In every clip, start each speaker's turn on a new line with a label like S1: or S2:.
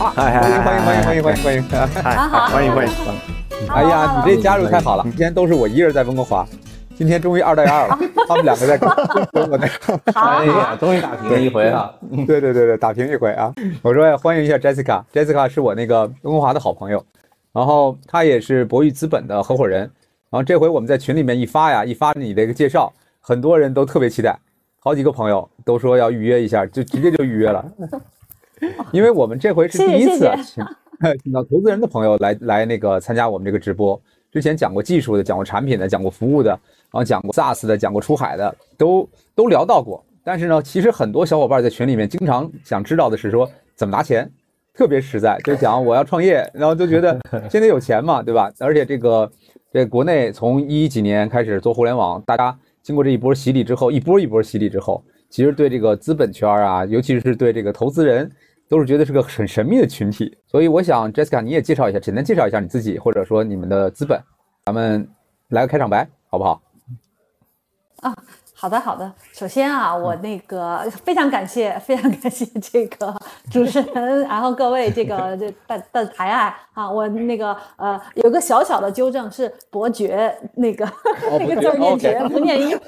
S1: 啊，欢迎欢迎欢迎欢迎欢迎欢迎！
S2: 好好，
S3: 欢迎欢迎。
S1: 哎呀，你这加入太好了！今天都是我一个人在温哥华，今天终于二对二了，他们两个在跟 我那个。
S2: 哎
S3: 呀，终于打平了一回啊！
S1: 对对对对，打平一回啊！我说欢迎一下 Jessica，Jessica 是我那个温哥华的好朋友，然后他也是博裕资本的合伙人。然后这回我们在群里面一发呀，一发你的一个介绍，很多人都特别期待，好几个朋友都说要预约一下，就直接就预约了。因为我们这回是第一次 请请到投资人的朋友来来那个参加我们这个直播。之前讲过技术的，讲过产品的，讲过服务的，然后讲过 SaaS 的，讲过出海的，都都聊到过。但是呢，其实很多小伙伴在群里面经常想知道的是说怎么拿钱，特别实在，就讲我要创业，然后就觉得 现在有钱嘛，对吧？而且这个这国内从一几年开始做互联网，大家经过这一波洗礼之后，一波一波洗礼之后，其实对这个资本圈啊，尤其是对这个投资人。都是觉得是个很神秘的群体，所以我想 Jessica 你也介绍一下，简单介绍一下你自己，或者说你们的资本，咱们来个开场白，好不好？
S2: 啊。好的，好的。首先啊，我那个非常感谢，非常感谢这个主持人，然后各位这个这 的的抬爱啊，我那个呃有个小小的纠正是伯爵那个 那个字念爵不念音，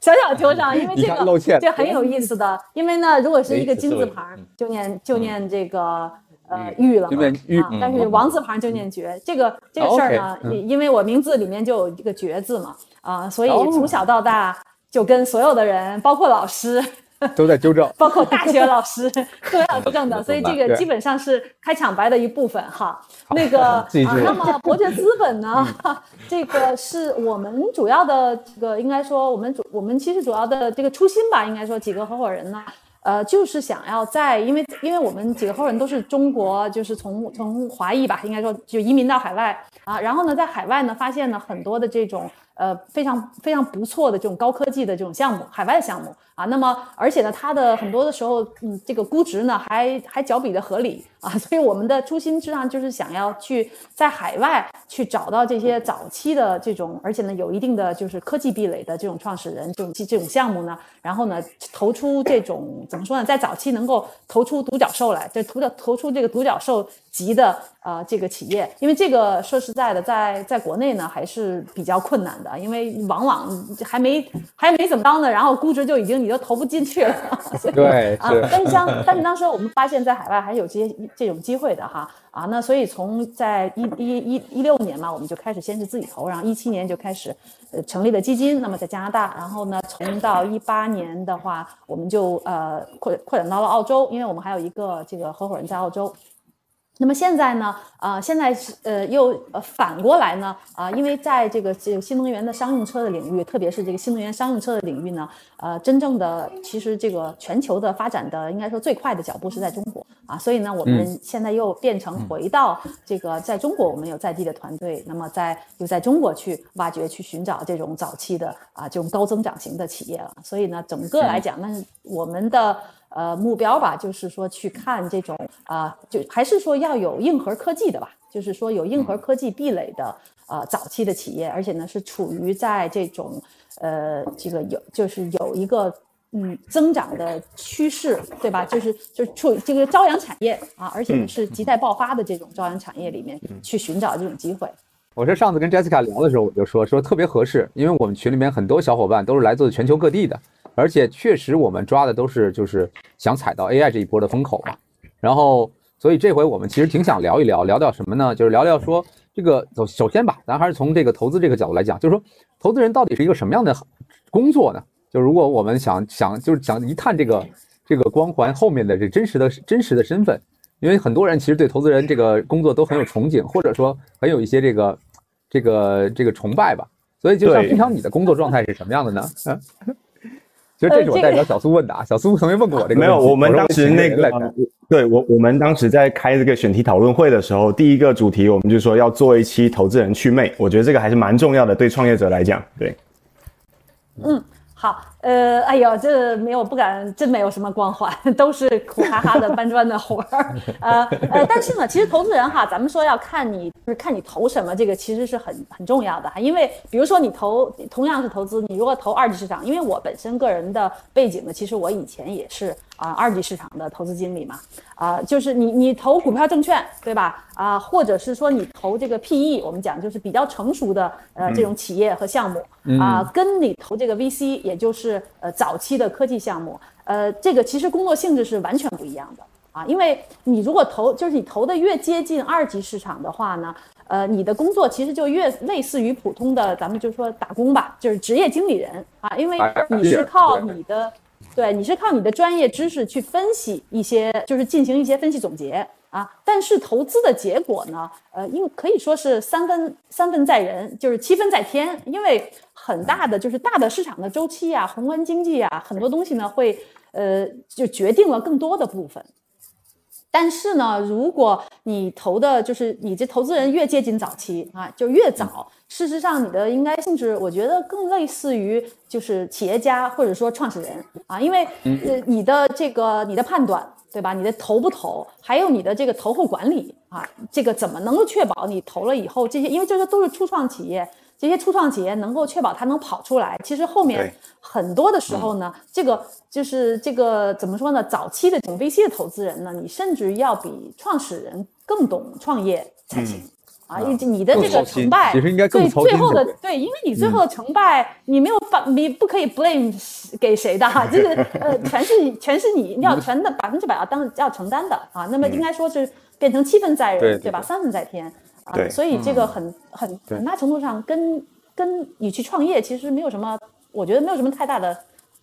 S2: 小小纠正，因为这个这很有意思的，因为呢，如果是一个金字旁就念就念这个呃玉了嘛，啊，但是王字旁就念爵，这个这个事儿呢，因为我名字里面就有一个爵字嘛，啊，所以从小到大。就跟所有的人，包括老师，
S1: 都在纠正，
S2: 包括大学老师 都要纠正的，所以这个基本上是开场白的一部分哈。那个啊，那么伯爵资本呢，这个是我们主要的这个，应该说我们主我们其实主要的这个初心吧，应该说几个合伙人呢，呃，就是想要在，因为因为我们几个合伙人都是中国，就是从从华裔吧，应该说就移民到海外啊，然后呢，在海外呢发现了很多的这种。呃，非常非常不错的这种高科技的这种项目，海外的项目啊，那么而且呢，它的很多的时候，嗯，这个估值呢还还较比的合理啊，所以我们的初心实际上就是想要去在海外去找到这些早期的这种，而且呢有一定的就是科技壁垒的这种创始人，这种这种项目呢，然后呢投出这种怎么说呢，在早期能够投出独角兽来，就投掉投出这个独角兽级的。呃，这个企业，因为这个说实在的，在在国内呢还是比较困难的，因为往往还没还没怎么着呢，然后估值就已经你都投不进去了。
S1: 对，
S2: 啊，但是当但是当时我们发现，在海外还有这些这种机会的哈啊，那所以从在一一一一六年嘛，我们就开始先是自己投，然后一七年就开始呃成立了基金，那么在加拿大，然后呢，从到一八年的话，我们就呃扩扩展到了澳洲，因为我们还有一个这个合伙人在澳洲。那么现在呢？啊，现在是呃，又呃反过来呢？啊，因为在这个这个新能源的商用车的领域，特别是这个新能源商用车的领域呢，呃，真正的其实这个全球的发展的应该说最快的脚步是在中国啊，所以呢，我们现在又变成回到这个在中国，我们有在地的团队，那么在又在中国去挖掘、去寻找这种早期的啊这种高增长型的企业了。所以呢，整个来讲，那我们的。呃，目标吧，就是说去看这种啊，就还是说要有硬核科技的吧，就是说有硬核科技壁垒的呃早期的企业，而且呢是处于在这种呃这个有就是有一个嗯增长的趋势，对吧？就是就是处于这个朝阳产业啊，而且呢是亟待爆发的这种朝阳产业里面去寻找这种机会。
S1: 我是上次跟 Jessica 聊的时候，我就说说特别合适，因为我们群里面很多小伙伴都是来自全球各地的。而且确实，我们抓的都是就是想踩到 AI 这一波的风口嘛。然后，所以这回我们其实挺想聊一聊，聊聊什么呢？就是聊聊说这个，首首先吧，咱还是从这个投资这个角度来讲，就是说投资人到底是一个什么样的工作呢？就如果我们想想，就是想一探这个这个光环后面的这真实的真实的身份，因为很多人其实对投资人这个工作都很有憧憬，或者说很有一些这个这个这个崇拜吧。所以，就像平常你的工作状态是什么样的呢？其实这是我代表小苏问的啊，小苏曾经问过我这个。
S3: 没有，我们当时那个，对我我们当时在开这个选题讨论会的时候，第一个主题我们就说要做一期投资人祛魅，我觉得这个还是蛮重要的，对创业者来讲，对。
S2: 嗯。好，呃，哎呦，这没有不敢，真没有什么光环，都是苦哈哈的搬砖的活儿，呃呃，但是呢，其实投资人哈，咱们说要看你，就是看你投什么，这个其实是很很重要的哈，因为比如说你投同样是投资，你如果投二级市场，因为我本身个人的背景呢，其实我以前也是啊二级市场的投资经理嘛，啊，就是你你投股票证券对吧？啊，或者是说你投这个 PE，我们讲就是比较成熟的呃这种企业和项目啊，跟你投这个 VC，也就是呃早期的科技项目，呃，这个其实工作性质是完全不一样的啊，因为你如果投就是你投的越接近二级市场的话呢。呃，你的工作其实就越类似于普通的，咱们就说打工吧，就是职业经理人啊，因为你是靠你的，对，你是靠你的专业知识去分析一些，就是进行一些分析总结啊。但是投资的结果呢，呃，因可以说是三分三分在人，就是七分在天，因为很大的就是大的市场的周期啊，宏观经济啊，很多东西呢会呃就决定了更多的部分。但是呢，如果你投的就是你这投资人越接近早期啊，就越早。事实上，你的应该性质，我觉得更类似于就是企业家或者说创始人啊，因为呃你的这个你的判断对吧？你的投不投，还有你的这个投后管理啊，这个怎么能够确保你投了以后这些？因为这些都是初创企业。这些初创企业能够确保它能跑出来，其实后面很多的时候呢，这个就是这个怎么说呢？早期的这种 VC 的投资人呢，你甚至要比创始人更懂创业才行啊！你你的这个成败，
S1: 其实应该更
S2: 最后的对，因为你最后的成败，你没有把你不可以 blame 给谁的，就是呃，全是全是你要全的百分之百要当要承担的啊。那么应该说是变成七分在人，对吧？三分在天。
S3: 对，
S2: 所以这个很很很大程度上跟跟你去创业其实没有什么，我觉得没有什么太大的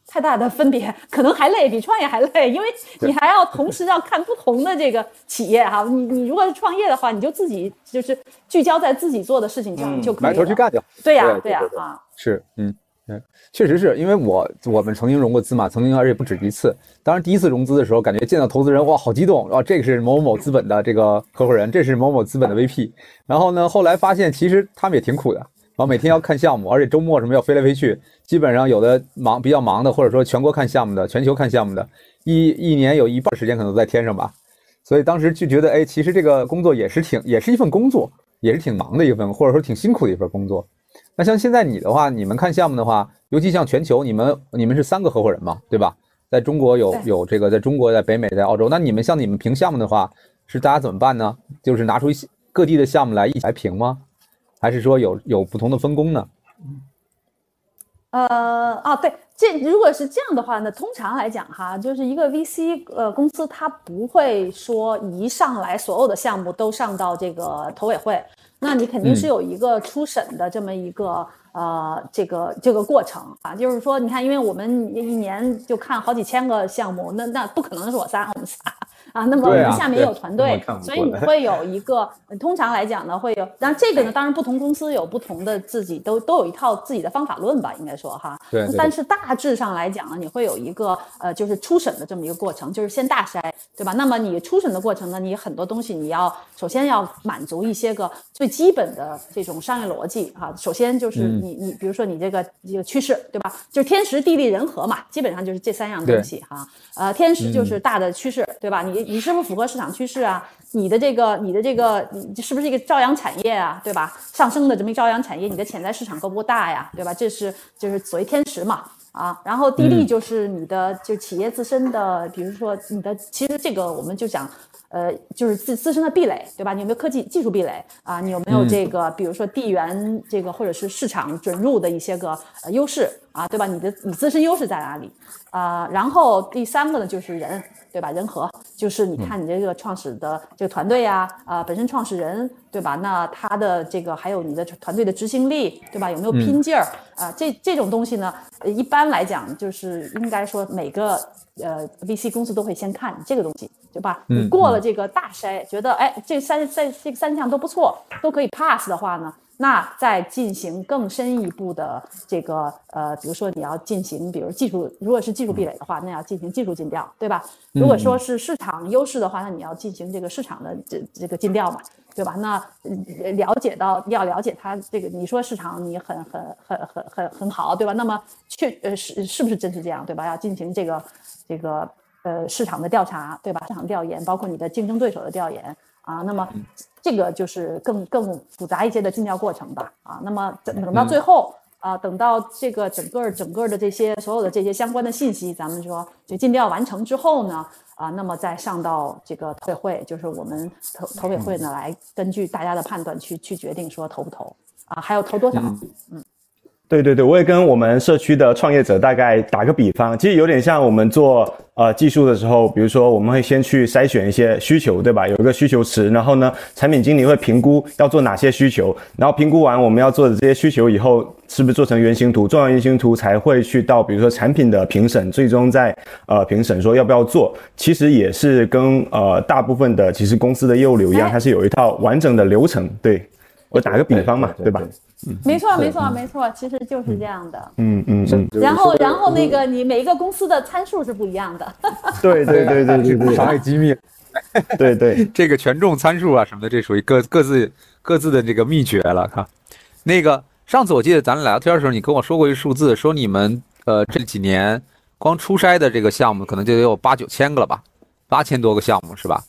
S2: 太大的分别，可能还累，比创业还累，因为你还要同时要看不同的这个企业哈。你你如果是创业的话，你就自己就是聚焦在自己做的事情上就可以
S1: 埋头去干就。
S2: 对呀，对呀，啊，
S1: 是，嗯。嗯，确实是因为我我们曾经融过资嘛，曾经而且不止一次。当然第一次融资的时候，感觉见到投资人哇，好激动啊！这个是某某资本的这个合伙人，这是某某资本的 VP。然后呢，后来发现其实他们也挺苦的，然后每天要看项目，而且周末什么要飞来飞去，基本上有的忙比较忙的，或者说全国看项目的，全球看项目的，一一年有一半时间可能在天上吧。所以当时就觉得，哎，其实这个工作也是挺，也是一份工作，也是挺忙的一份，或者说挺辛苦的一份工作。那像现在你的话，你们看项目的话，尤其像全球，你们你们是三个合伙人嘛，对吧？在中国有有这个，在中国、在北美、在澳洲。那你们像你们评项目的话，是大家怎么办呢？就是拿出一些各地的项目来一起来评吗？还是说有有不同的分工呢？
S2: 呃，啊，对，这如果是这样的话呢，通常来讲哈，就是一个 VC 呃公司，它不会说一上来所有的项目都上到这个投委会。那你肯定是有一个初审的这么一个呃这个这个过程啊，就是说你看，因为我们一年就看好几千个项目，那那不可能是我仨，我们仨。啊，那么我们下面也有团队，所以你会有一个，通常来讲呢，会有，然这个呢，当然不同公司有不同的自己都都有一套自己的方法论吧，应该说哈。
S1: 对。
S2: 但是大致上来讲呢，你会有一个呃，就是初审的这么一个过程，就是先大筛，对吧？那么你初审的过程呢，你很多东西你要首先要满足一些个最基本的这种商业逻辑哈。首先就是你你比如说你这个这个趋势，对吧？就是天时地利人和嘛，基本上就是这三样东西哈。呃，天时就是大的趋势，对吧？你。你是不是符合市场趋势啊？你的这个，你的这个，你是不是一个朝阳产业啊？对吧？上升的这么一个朝阳产业，你的潜在市场够不够大呀？对吧？这是就是所谓天时嘛啊。然后地利就是你的就企业自身的，比如说你的，其实这个我们就讲，呃，就是自自身的壁垒，对吧？你有没有科技技术壁垒啊？你有没有这个，比如说地缘这个或者是市场准入的一些个呃优势啊？对吧？你的你自身优势在哪里啊？然后第三个呢，就是人。对吧？人和就是你看你这个创始的这个团队呀，啊，本身创始人对吧？那他的这个还有你的团队的执行力对吧？有没有拼劲儿啊？这这种东西呢，一般来讲就是应该说每个呃 VC 公司都会先看这个东西，对吧？你过了这个大筛，觉得哎这三三这三项都不错，都可以 pass 的话呢？那再进行更深一步的这个呃，比如说你要进行，比如技术，如果是技术壁垒的话，那要进行技术尽调，对吧？如果说是市场优势的话，那你要进行这个市场的这这个尽调嘛，对吧？那了解到要了解它这个，你说市场你很很很很很很好，对吧？那么确呃是是不是真是这样，对吧？要进行这个这个呃市场的调查，对吧？市场调研，包括你的竞争对手的调研。啊，那么这个就是更更复杂一些的尽调过程吧。啊，那么等等到最后，啊，等到这个整个整个的这些所有的这些相关的信息，咱们说就尽调完成之后呢，啊，那么再上到这个投委会，就是我们投投委会呢来根据大家的判断去去决定说投不投啊，还要投多少，嗯。
S3: 对对对，我也跟我们社区的创业者大概打个比方，其实有点像我们做呃技术的时候，比如说我们会先去筛选一些需求，对吧？有一个需求池，然后呢，产品经理会评估要做哪些需求，然后评估完我们要做的这些需求以后，是不是做成原型图？做完原型图才会去到比如说产品的评审，最终在呃评审说要不要做。其实也是跟呃大部分的其实公司的业务流一样，它是有一套完整的流程。对我打个比方嘛，对吧？
S2: 没错，没错，没错，其实就是这样的。
S3: 嗯嗯嗯。
S2: 然后，然后那个你每一个公司的参数是不一样的。
S3: 对对对对对，
S1: 商业机密。
S3: 对 对，
S1: 这个权重参数啊什么的，这属于各各自各自的这个秘诀了。哈，那个上次我记得咱俩聊天的时候，你跟我说过一个数字，说你们呃这几年光初筛的这个项目可能就得有八九千个了吧？八千多个项目是吧？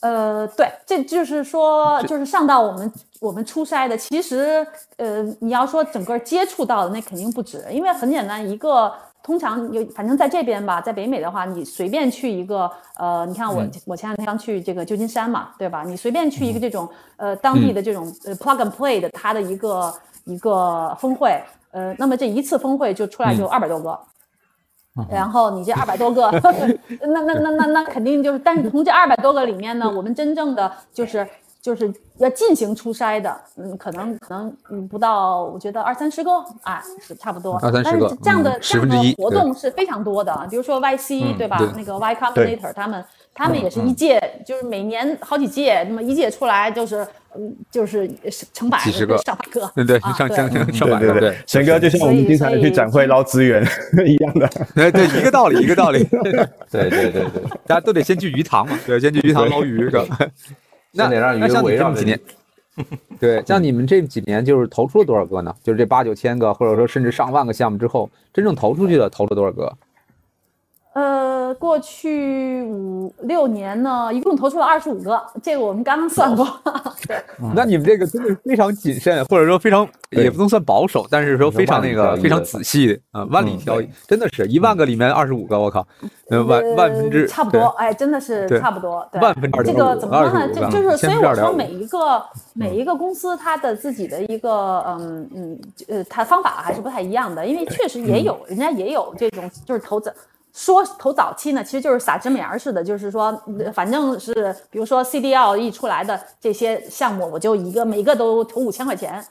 S2: 呃，对，这就是说，就是上到我们我们初筛的，其实，呃，你要说整个接触到的，那肯定不止，因为很简单，一个通常有，反正在这边吧，在北美的话，你随便去一个，呃，你看我我前两天刚去这个旧金山嘛，对吧？你随便去一个这种，呃，当地的这种呃 plug and play 的它的一个一个峰会，呃，那么这一次峰会就出来就二百多个。然后你这二百多个，那那那那那肯定就是，但是从这二百多个里面呢，我们真正的就是就是要进行初筛的，嗯，可能可能嗯不到，我觉得二三十个啊，是差不多。
S1: 二三十个，
S2: 这样的
S1: 这样的
S2: 活动是非常多的，比如说 YC 对吧？那个 Y Combinator 他们他们也是一届，就是每年好几届，那么一届出来就是。嗯，就是成百
S1: 几十个、
S2: 上百个，
S1: 对对，上上上上百个，对。
S3: 沈哥就像我们经常去展会捞资源 一样的，
S1: 对对，一个道理，一个道理。对对对对，大家都得先去鱼塘嘛，对，先去鱼塘捞鱼，是吧？那
S4: 得让鱼围绕
S1: 几年。对，像你们这几年就是投出了多少个呢？就是这八九千个，或者说甚至上万个项目之后，真正投出去的投了多少个？
S2: 呃，过去五六年呢，一共投出了二十五个，这个我们刚刚算过。对，
S1: 那你们这个真的非常谨慎，或者说非常也不能算保守，但是说非常那个非常仔细啊，万里挑一，真的是一万个里面二十五个，我靠，万万分之
S2: 差不多，哎，真的是差不多，
S1: 万分之
S2: 这个怎么说呢？就就是所以我说每一个每一个公司它的自己的一个嗯嗯呃，它方法还是不太一样的，因为确实也有人家也有这种就是投资。说投早期呢，其实就是撒芝麻芽似的，就是说，反正是比如说 CDL 一出来的这些项目，我就一个每个都投五千块钱。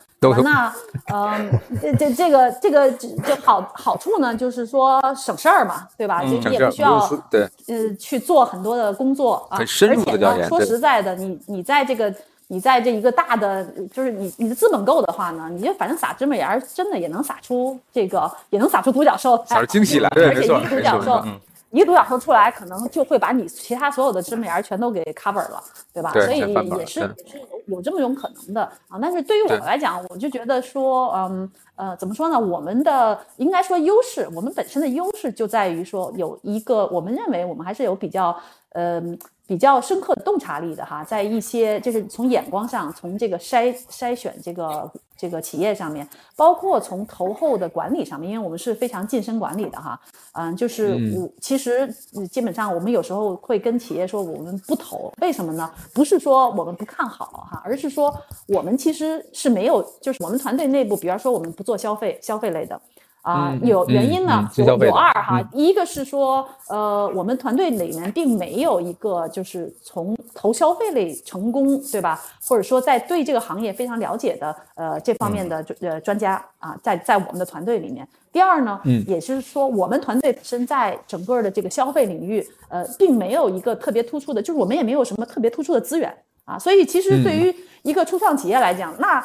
S2: 那，嗯，这这这个这个这好好处呢，就是说省事儿嘛，对吧？就你也不需要
S1: 对，
S2: 呃，去做很多的工作啊。
S1: 很深入的调
S2: 研。说实在的，你你在这个。你在这一个大的，就是你你的资本够的话呢，你就反正撒芝麻芽，真的也能撒出这个，也能撒出独角兽，
S1: 撒出惊喜来。
S2: 而且一个独角兽，一个独角兽出来，可能就会把你其他所有的芝麻芽全都给 cover 了，对吧？所以也是也是有有这么种可能的啊。但是对于我来讲，我就觉得说，嗯呃，怎么说呢？我们的应该说优势，我们本身的优势就在于说有一个，我们认为我们还是有比较，嗯。比较深刻的洞察力的哈，在一些就是从眼光上，从这个筛筛选这个这个企业上面，包括从投后的管理上面，因为我们是非常晋升管理的哈，嗯，就是我其实基本上我们有时候会跟企业说我们不投，为什么呢？不是说我们不看好哈，而是说我们其实是没有，就是我们团队内部，比方说我们不做消费消费类的。啊，有原因呢，有有二哈，一个是说，呃，我们团队里面并没有一个就是从投消费类成功，对吧？或者说在对这个行业非常了解的，呃，这方面的呃专家啊，在在我们的团队里面。第二呢，嗯，也是说我们团队本身在整个的这个消费领域，呃，并没有一个特别突出的，就是我们也没有什么特别突出的资源啊，所以其实对于一个初创企业来讲，那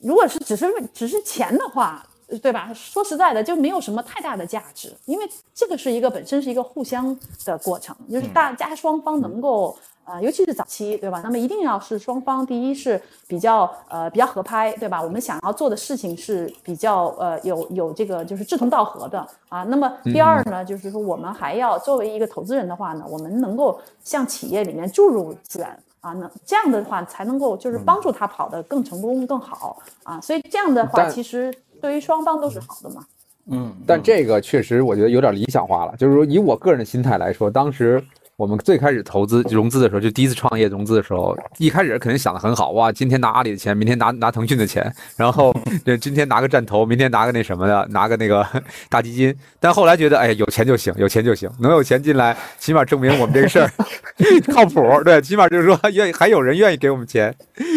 S2: 如果是只是只是钱的话。对吧？说实在的，就没有什么太大的价值，因为这个是一个本身是一个互相的过程，就是大家双方能够啊，尤其是早期，对吧？那么一定要是双方第一是比较呃比较合拍，对吧？我们想要做的事情是比较呃有有这个就是志同道合的啊。那么第二呢，就是说我们还要作为一个投资人的话呢，我们能够向企业里面注入资源。啊，那这样的话才能够就是帮助他跑得更成功更好啊，所以这样的话其实对于双方都是好的嘛。
S4: 嗯，
S1: 但这个确实我觉得有点理想化了，就是说以我个人的心态来说，当时。我们最开始投资融资的时候，就第一次创业融资的时候，一开始肯定想的很好，哇，今天拿阿里的钱，明天拿拿腾讯的钱，然后 这今天拿个战投，明天拿个那什么的，拿个那个 大基金。但后来觉得，哎，有钱就行，有钱就行，能有钱进来，起码证明我们这个事儿 靠谱，对，起码就是说愿意还有人愿意给我们钱。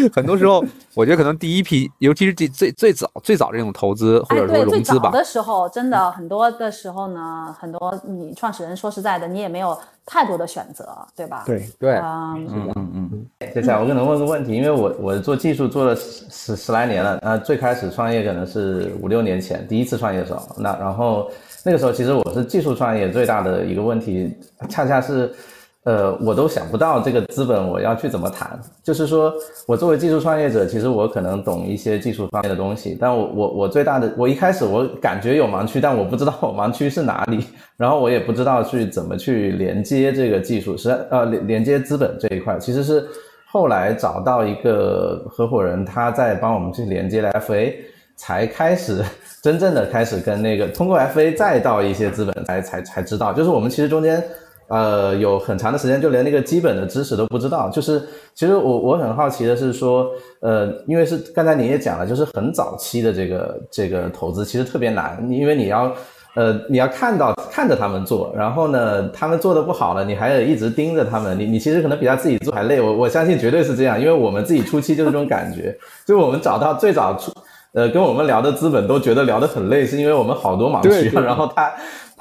S1: 很多时候，我觉得可能第一批，尤其是最最最早最早这种投资或者说融资吧，
S2: 的时候，真的很多的时候呢，很多你创始人说实在的，你也没有。太多的选择，对吧？
S3: 对
S1: 对，
S4: 嗯嗯嗯。接下来我可能问个问题，因为我我做技术做了十十十来年了，那最开始创业可能是五六年前第一次创业的时候，那然后那个时候其实我是技术创业最大的一个问题，恰恰是。呃，我都想不到这个资本我要去怎么谈。就是说我作为技术创业者，其实我可能懂一些技术方面的东西，但我我我最大的，我一开始我感觉有盲区，但我不知道我盲区是哪里，然后我也不知道去怎么去连接这个技术，是呃连连接资本这一块，其实是后来找到一个合伙人，他在帮我们去连接了 FA，才开始真正的开始跟那个通过 FA 再到一些资本才才才知道，就是我们其实中间。呃，有很长的时间就连那个基本的知识都不知道。就是其实我我很好奇的是说，呃，因为是刚才你也讲了，就是很早期的这个这个投资其实特别难，因为你要呃你要看到看着他们做，然后呢他们做的不好了，你还得一直盯着他们，你你其实可能比他自己做还累。我我相信绝对是这样，因为我们自己初期就是这种感觉，就我们找到最早出呃跟我们聊的资本都觉得聊得很累，是因为我们好多盲区，然后他。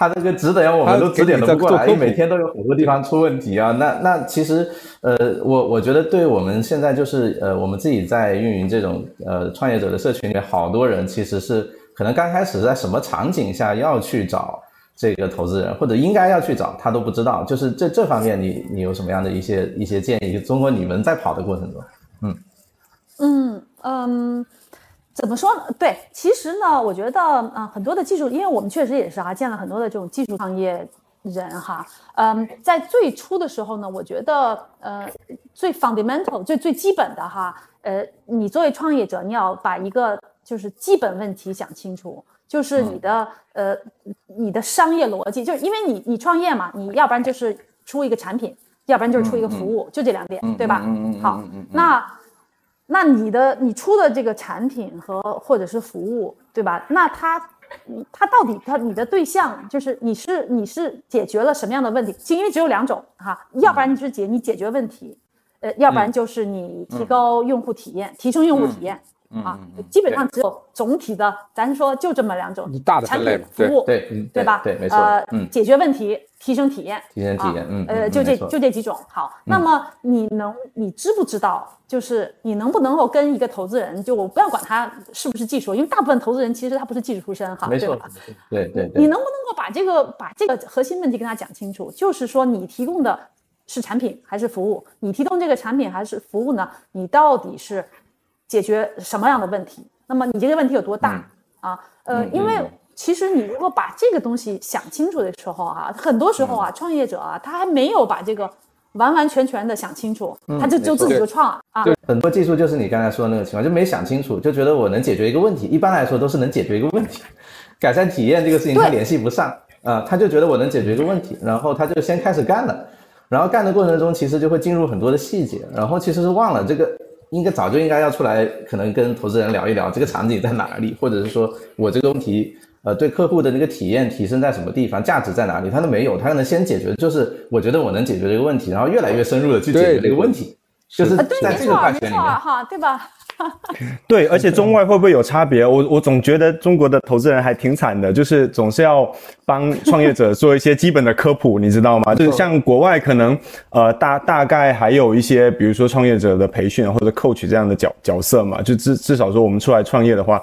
S4: 他这个指点我们都指点的不过来，每天都有很多地方出问题啊。那那其实，呃，我我觉得对我们现在就是呃，我们自己在运营这种呃创业者的社群里面，好多人其实是可能刚开始在什么场景下要去找这个投资人，或者应该要去找他都不知道。就是这这方面，你你有什么样的一些一些建议？通过你们在跑的过程中，
S2: 嗯嗯嗯。怎么说呢？对，其实呢，我觉得啊，很多的技术，因为我们确实也是哈，见了很多的这种技术创业人哈，嗯，在最初的时候呢，我觉得呃，最 fundamental 最最基本的哈，呃，你作为创业者，你要把一个就是基本问题想清楚，就是你的呃，你的商业逻辑，就是因为你你创业嘛，你要不然就是出一个产品，要不然就是出一个服务，就这两点，对吧？好，那。那你的你出的这个产品和或者是服务，对吧？那它，它到底它你的对象就是你是你是解决了什么样的问题？因为只有两种哈，要不然你是解你解决问题，呃，要不然就是你提高用户体验，提升用户体验。啊，基本上只有总体的，咱说就这么两种
S1: 大的
S2: 产品服务，
S4: 对
S2: 对吧？
S4: 对，没错。
S2: 呃，解决问题，提升体验，
S4: 提升体验，嗯，
S2: 呃，就这就这几种。好，那么你能，你知不知道，就是你能不能够跟一个投资人，就我不要管他是不是技术，因为大部分投资人其实他不是技术出身，哈，
S4: 没错，对对对。
S2: 你能不能够把这个把这个核心问题跟他讲清楚？就是说，你提供的是产品还是服务？你提供这个产品还是服务呢？你到底是解决什么样的问题？那么你这个问题有多大？啊？呃，因为其实你如果把这个东西想清楚的时候啊，很多时候啊，创业者啊，他还没有把这个完完全全的想清楚，他就就自己就创了啊。
S4: 对，很多技术就是你刚才说的那个情况，就没想清楚，就觉得我能解决一个问题。一般来说都是能解决一个问题，改善体验这个事情他联系不上啊，他就觉得我能解决一个问题，然后他就先开始干了，然后干的过程中其实就会进入很多的细节，然后其实是忘了这个。应该早就应该要出来，可能跟投资人聊一聊这个场景在哪里，或者是说我这个问题，呃，对客户的那个体验提升在什么地方，价值在哪里，他都没有，他可能先解决，就是我觉得我能解决这个问题，然后越来越深入的去解决这个问题，就是在这个块钱里面，
S2: 哈，对吧？
S3: 对，而且中外会不会有差别？我我总觉得中国的投资人还挺惨的，就是总是要帮创业者做一些基本的科普，你知道吗？就是像国外可能呃大大概还有一些，比如说创业者的培训或者 coach 这样的角角色嘛，就至至少说我们出来创业的话。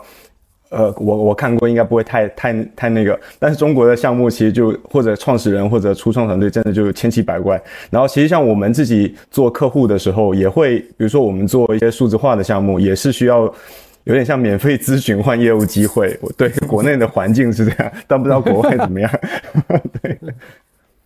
S3: 呃，我我看过，应该不会太太太那个。但是中国的项目其实就或者创始人或者初创团队真的就千奇百怪。然后其实像我们自己做客户的时候，也会比如说我们做一些数字化的项目，也是需要有点像免费咨询换业务机会。对，国内的环境是这样，但不知道国外怎么样。对，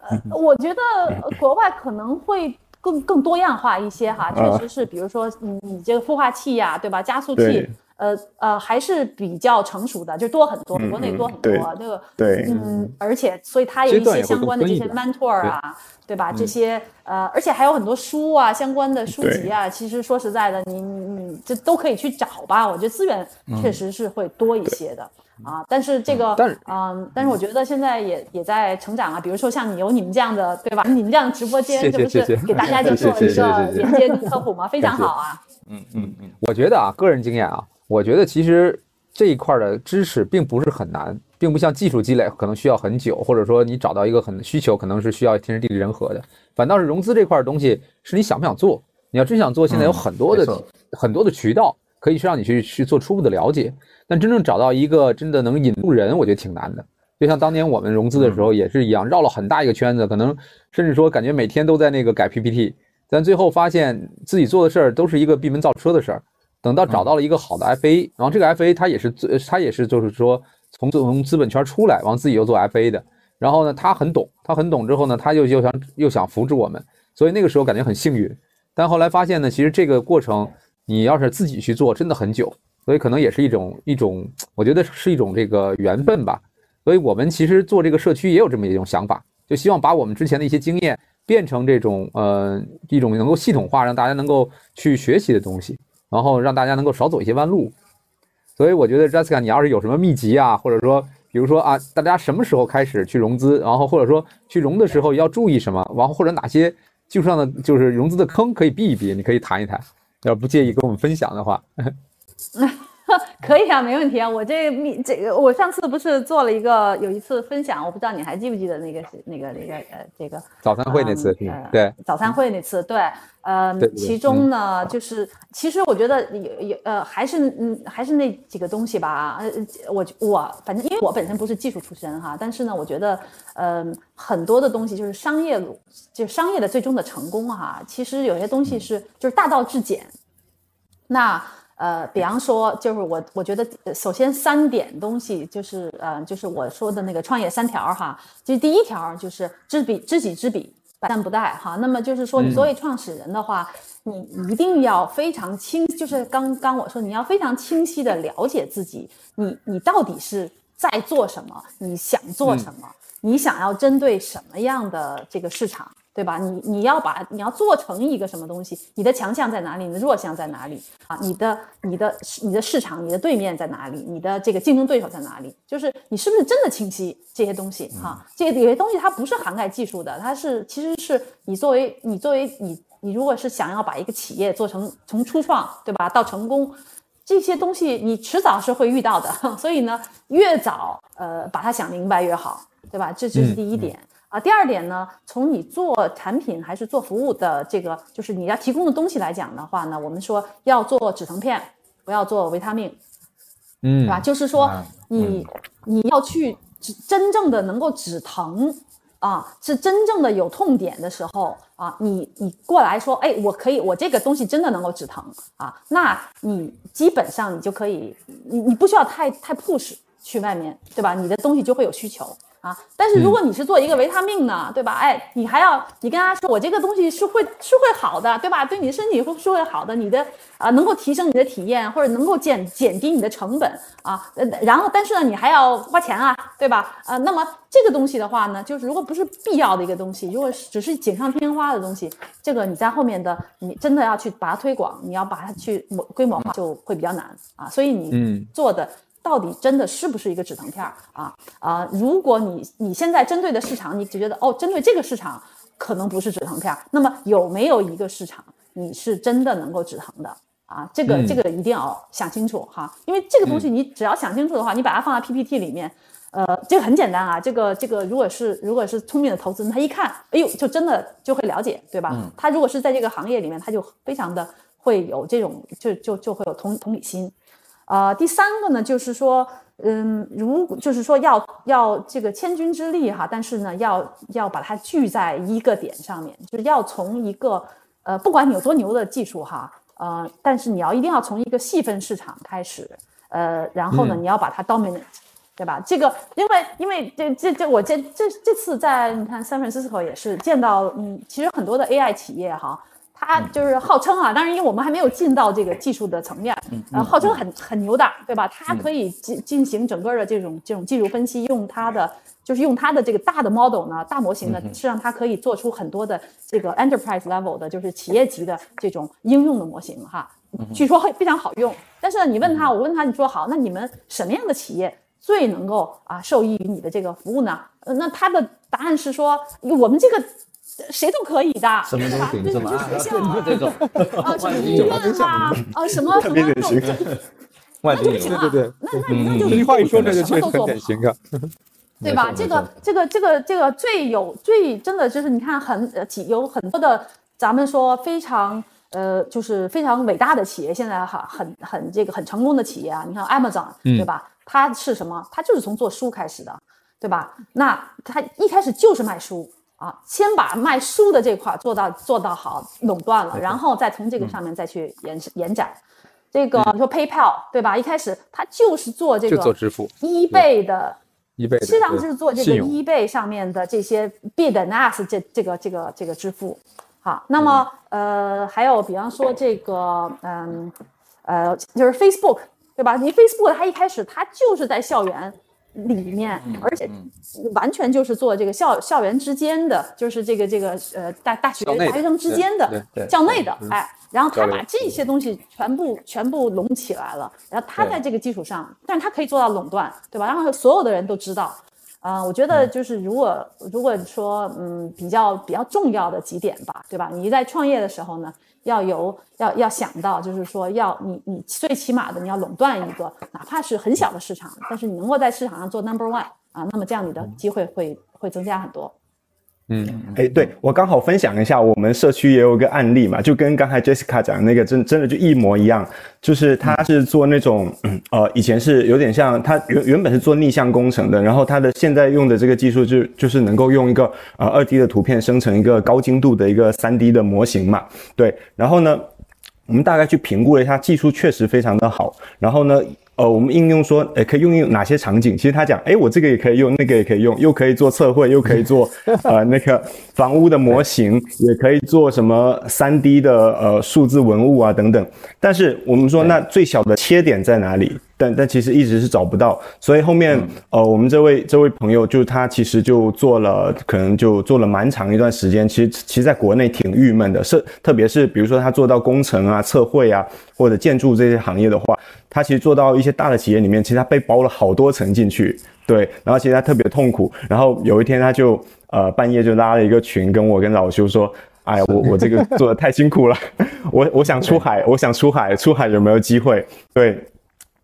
S2: 呃，我觉得国外可能会更更多样化一些哈，确实是，比如说你你这个孵化器呀，对吧？加速器。呃呃还是比较成熟的，就多很多，国内多很多。这个
S3: 对，
S2: 嗯，而且所以它有一些相关的这些 mentor 啊，对吧？这些呃，而且还有很多书啊，相关的书籍啊。其实说实在的，你你你这都可以去找吧。我觉得资源确实是会多一些的。啊，但是这个，嗯，但是我觉得现在也也在成长啊。比如说像你有你们这样的，对吧？你们这样的直播间，这不是给大家就做一个连接科普吗？非常好啊。
S1: 嗯嗯嗯，我觉得啊，个人经验啊，我觉得其实这一块的知识并不是很难，并不像技术积累可能需要很久，或者说你找到一个很需求可能是需要天时地利人和的。反倒是融资这块东西，是你想不想做？你要真想做，现在有很多的很多的渠道可以去让你去去做初步的了解。但真正找到一个真的能引路人，我觉得挺难的。就像当年我们融资的时候也是一样，绕了很大一个圈子，可能甚至说感觉每天都在那个改 PPT，但最后发现自己做的事儿都是一个闭门造车的事儿。等到找到了一个好的 FA，然后这个 FA 他也是他也是就是说从从资本圈出来，往自己又做 FA 的。然后呢，他很懂，他很懂之后呢，他又又想又想扶持我们，所以那个时候感觉很幸运。但后来发现呢，其实这个过程你要是自己去做，真的很久。所以可能也是一种一种，我觉得是一种这个缘分吧。所以我们其实做这个社区也有这么一种想法，就希望把我们之前的一些经验变成这种呃一种能够系统化，让大家能够去学习的东西，然后让大家能够少走一些弯路。所以我觉得 Jessica，你要是有什么秘籍啊，或者说比如说啊，大家什么时候开始去融资，然后或者说去融的时候要注意什么，然后或者哪些技术上的就是融资的坑可以避一避，你可以谈一谈，要不介意跟我们分享的话。
S2: 那 可以啊，没问题啊。我这密这个，我上次不是做了一个有一次分享，我不知道你还记不记得那个是那个那个呃这个
S1: 早餐会那次，对
S2: 早餐会那次，对，呃，其中呢就是其实我觉得有有呃还是嗯还是那几个东西吧。呃，我我反正因为我本身不是技术出身哈，但是呢，我觉得呃很多的东西就是商业就商业的最终的成功哈，其实有些东西是就是大道至简，那。呃，比方说，就是我，我觉得首先三点东西，就是呃，就是我说的那个创业三条哈。就是第一条就是知彼知己知彼，百战不殆哈。那么就是说，你作为创始人的话，你一定要非常清，就是刚刚我说，你要非常清晰的了解自己，你你到底是在做什么，你想做什么，你想要针对什么样的这个市场。对吧？你你要把你要做成一个什么东西？你的强项在哪里？你的弱项在哪里？啊，你的你的你的市场，你的对面在哪里？你的这个竞争对手在哪里？就是你是不是真的清晰这些东西？哈，这有些东西它不是涵盖技术的，它是其实是你作为你作为你你如果是想要把一个企业做成从初创对吧到成功，这些东西你迟早是会遇到的。所以呢，越早呃把它想明白越好，对吧？这这是第一点。啊，第二点呢，从你做产品还是做服务的这个，就是你要提供的东西来讲的话呢，我们说要做止疼片，不要做维他命，
S1: 嗯，
S2: 对吧？就是说你你要去真正的能够止疼啊，是真正的有痛点的时候啊，你你过来说，哎，我可以，我这个东西真的能够止疼啊，那你基本上你就可以，你你不需要太太 push 去外面，对吧？你的东西就会有需求。啊，但是如果你是做一个维他命呢，对吧？哎，你还要你跟他说，我这个东西是会是会好的，对吧？对你的身体会是会好的，你的啊能够提升你的体验，或者能够减减低你的成本啊。呃，然后但是呢，你还要花钱啊，对吧？呃，那么这个东西的话呢，就是如果不是必要的一个东西，如果只是锦上添花的东西，这个你在后面的你真的要去把它推广，你要把它去模规模化就会比较难啊。所以你做的。到底真的是不是一个止疼片儿啊啊？如果你你现在针对的市场，你只觉得哦，针对这个市场可能不是止疼片儿，那么有没有一个市场你是真的能够止疼的啊？这个这个一定要想清楚哈，因为这个东西你只要想清楚的话，你把它放在 PPT 里面，呃，这个很简单啊。这个这个如果是如果是聪明的投资人，他一看，哎呦，就真的就会了解，对吧？他如果是在这个行业里面，他就非常的会有这种就就就会有同同理心。呃，第三个呢，就是说，嗯，如果就是说要要这个千钧之力哈，但是呢，要要把它聚在一个点上面，就是要从一个呃，不管你有多牛的技术哈，呃，但是你要一定要从一个细分市场开始，呃，然后呢，你要把它 dominant，对吧？这个因为因为这这这我这这这次在你看 San Francisco 也是见到，嗯，其实很多的 AI 企业哈。它就是号称啊，当然因为我们还没有进到这个技术的层面，呃，号称很很牛的，对吧？它可以进进行整个的这种这种技术分析，用它的就是用它的这个大的 model 呢，大模型呢，实际上它可以做出很多的这个 enterprise level 的，就是企业级的这种应用的模型哈。据说会非常好用，但是呢，你问他，我问他，你说好，那你们什么样的企业最能够啊受益于你的这个服务呢？呃，那他的答案是说，我们这个谁都可以的，
S4: 什么都行
S2: 对
S4: 是吧？
S2: 学校啊，
S4: 这种
S2: 啊，什么医院啊，啊，什么什么
S4: 万金油
S2: 那就不行了。
S1: 对对对
S2: 那那那就
S1: 这句话一说，这就
S2: 做不好。
S1: 典型啊。
S2: 对吧？这个这个这个这个最有最真的就是你看很呃几有很多的咱们说非常呃就是非常伟大的企业，现在哈很很这个很成功的企业啊，你看 Amazon 对吧？它是什么？它就是从做书开始的，对吧？那它一开始就是卖书啊，先把卖书的这块儿做到做到好垄断了，然后再从这个上面再去延延展。这个你说 PayPal 对吧？一开始它就是做这
S1: 就
S2: 个
S1: 做支付，
S2: 一倍的。
S1: 一倍的
S2: 实际上就是做这个
S1: 信用
S2: eBay 上面的这些 bid and ask 这这个这个这个支付。好，那么呃还有比方说这个嗯呃就是 Facebook 对吧？你 Facebook 它一开始它就是在校园里面，而且完全就是做这个校校园之间的，就是这个这个呃大大学大学生之间的校内的哎，然后他把这些东西全部全部拢起来了，然后他在这个基础上，但是他可以做到垄断，对吧？然后所有的人都知道。啊、我觉得就是如果如果说嗯比较比较重要的几点吧，对吧？你在创业的时候呢，要有要要想到，就是说要你你最起码的你要垄断一个，哪怕是很小的市场，但是你能够在市场上做 number one 啊，那么这样你的机会会会增加很多。
S1: 嗯，
S3: 哎，对我刚好分享一下，我们社区也有个案例嘛，就跟刚才 Jessica 讲的那个真真的就一模一样，就是他是做那种，呃，以前是有点像他原原本是做逆向工程的，然后他的现在用的这个技术就就是能够用一个呃二 D 的图片生成一个高精度的一个三 D 的模型嘛，对，然后呢，我们大概去评估了一下，技术确实非常的好，然后呢。呃，我们应用说，呃，可以用用哪些场景？其实他讲，哎，我这个也可以用，那个也可以用，又可以做测绘，又可以做 呃那个房屋的模型，也可以做什么三 D 的呃数字文物啊等等。但是我们说，那最小的切点在哪里？但但其实一直是找不到，所以后面、呃，我们这位这位朋友就他其实就做了，可能就做了蛮长一段时间。其实其实在国内挺郁闷的，是特别是比如说他做到工程啊、测绘啊或者建筑这些行业的话，他其实做到一些大的企业里面，其实他被包了好多层进去，对，然后其实他特别痛苦。然后有一天他就呃半夜就拉了一个群跟我跟老修说。哎呀，我 我这个做的太辛苦了，我我想出海，我想出海，出海有没有机会？对，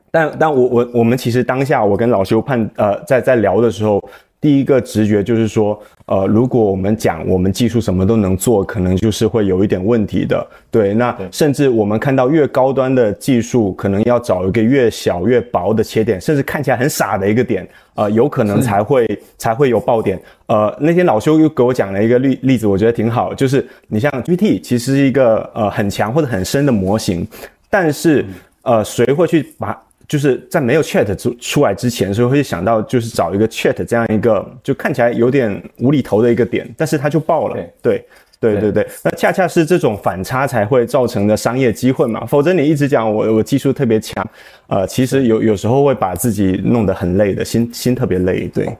S3: 但但我我我们其实当下我跟老修判呃在在聊的时候，第一个直觉就是说，呃，如果我们讲我们技术什么都能做，可能就是会有一点问题的。对，那甚至我们看到越高端的技术，可能要找一个越小越薄的切点，甚至看起来很傻的一个点，呃，有可能才会才会有爆点。呃，那天老修又给我讲了一个例例子，我觉得挺好，就是你像 GPT 其实是一个呃很强或者很深的模型，但是呃谁会去把就是在没有 Chat 出出来之前，所以会想到就是找一个 Chat 这样一个就看起来有点无厘头的一个点，但是它就爆了，对。对对对，那恰恰是这种反差才会造成的商业机会嘛，否则你一直讲我我技术特别强，呃，其实有有时候会把自己弄得很累的，心心特别累，对。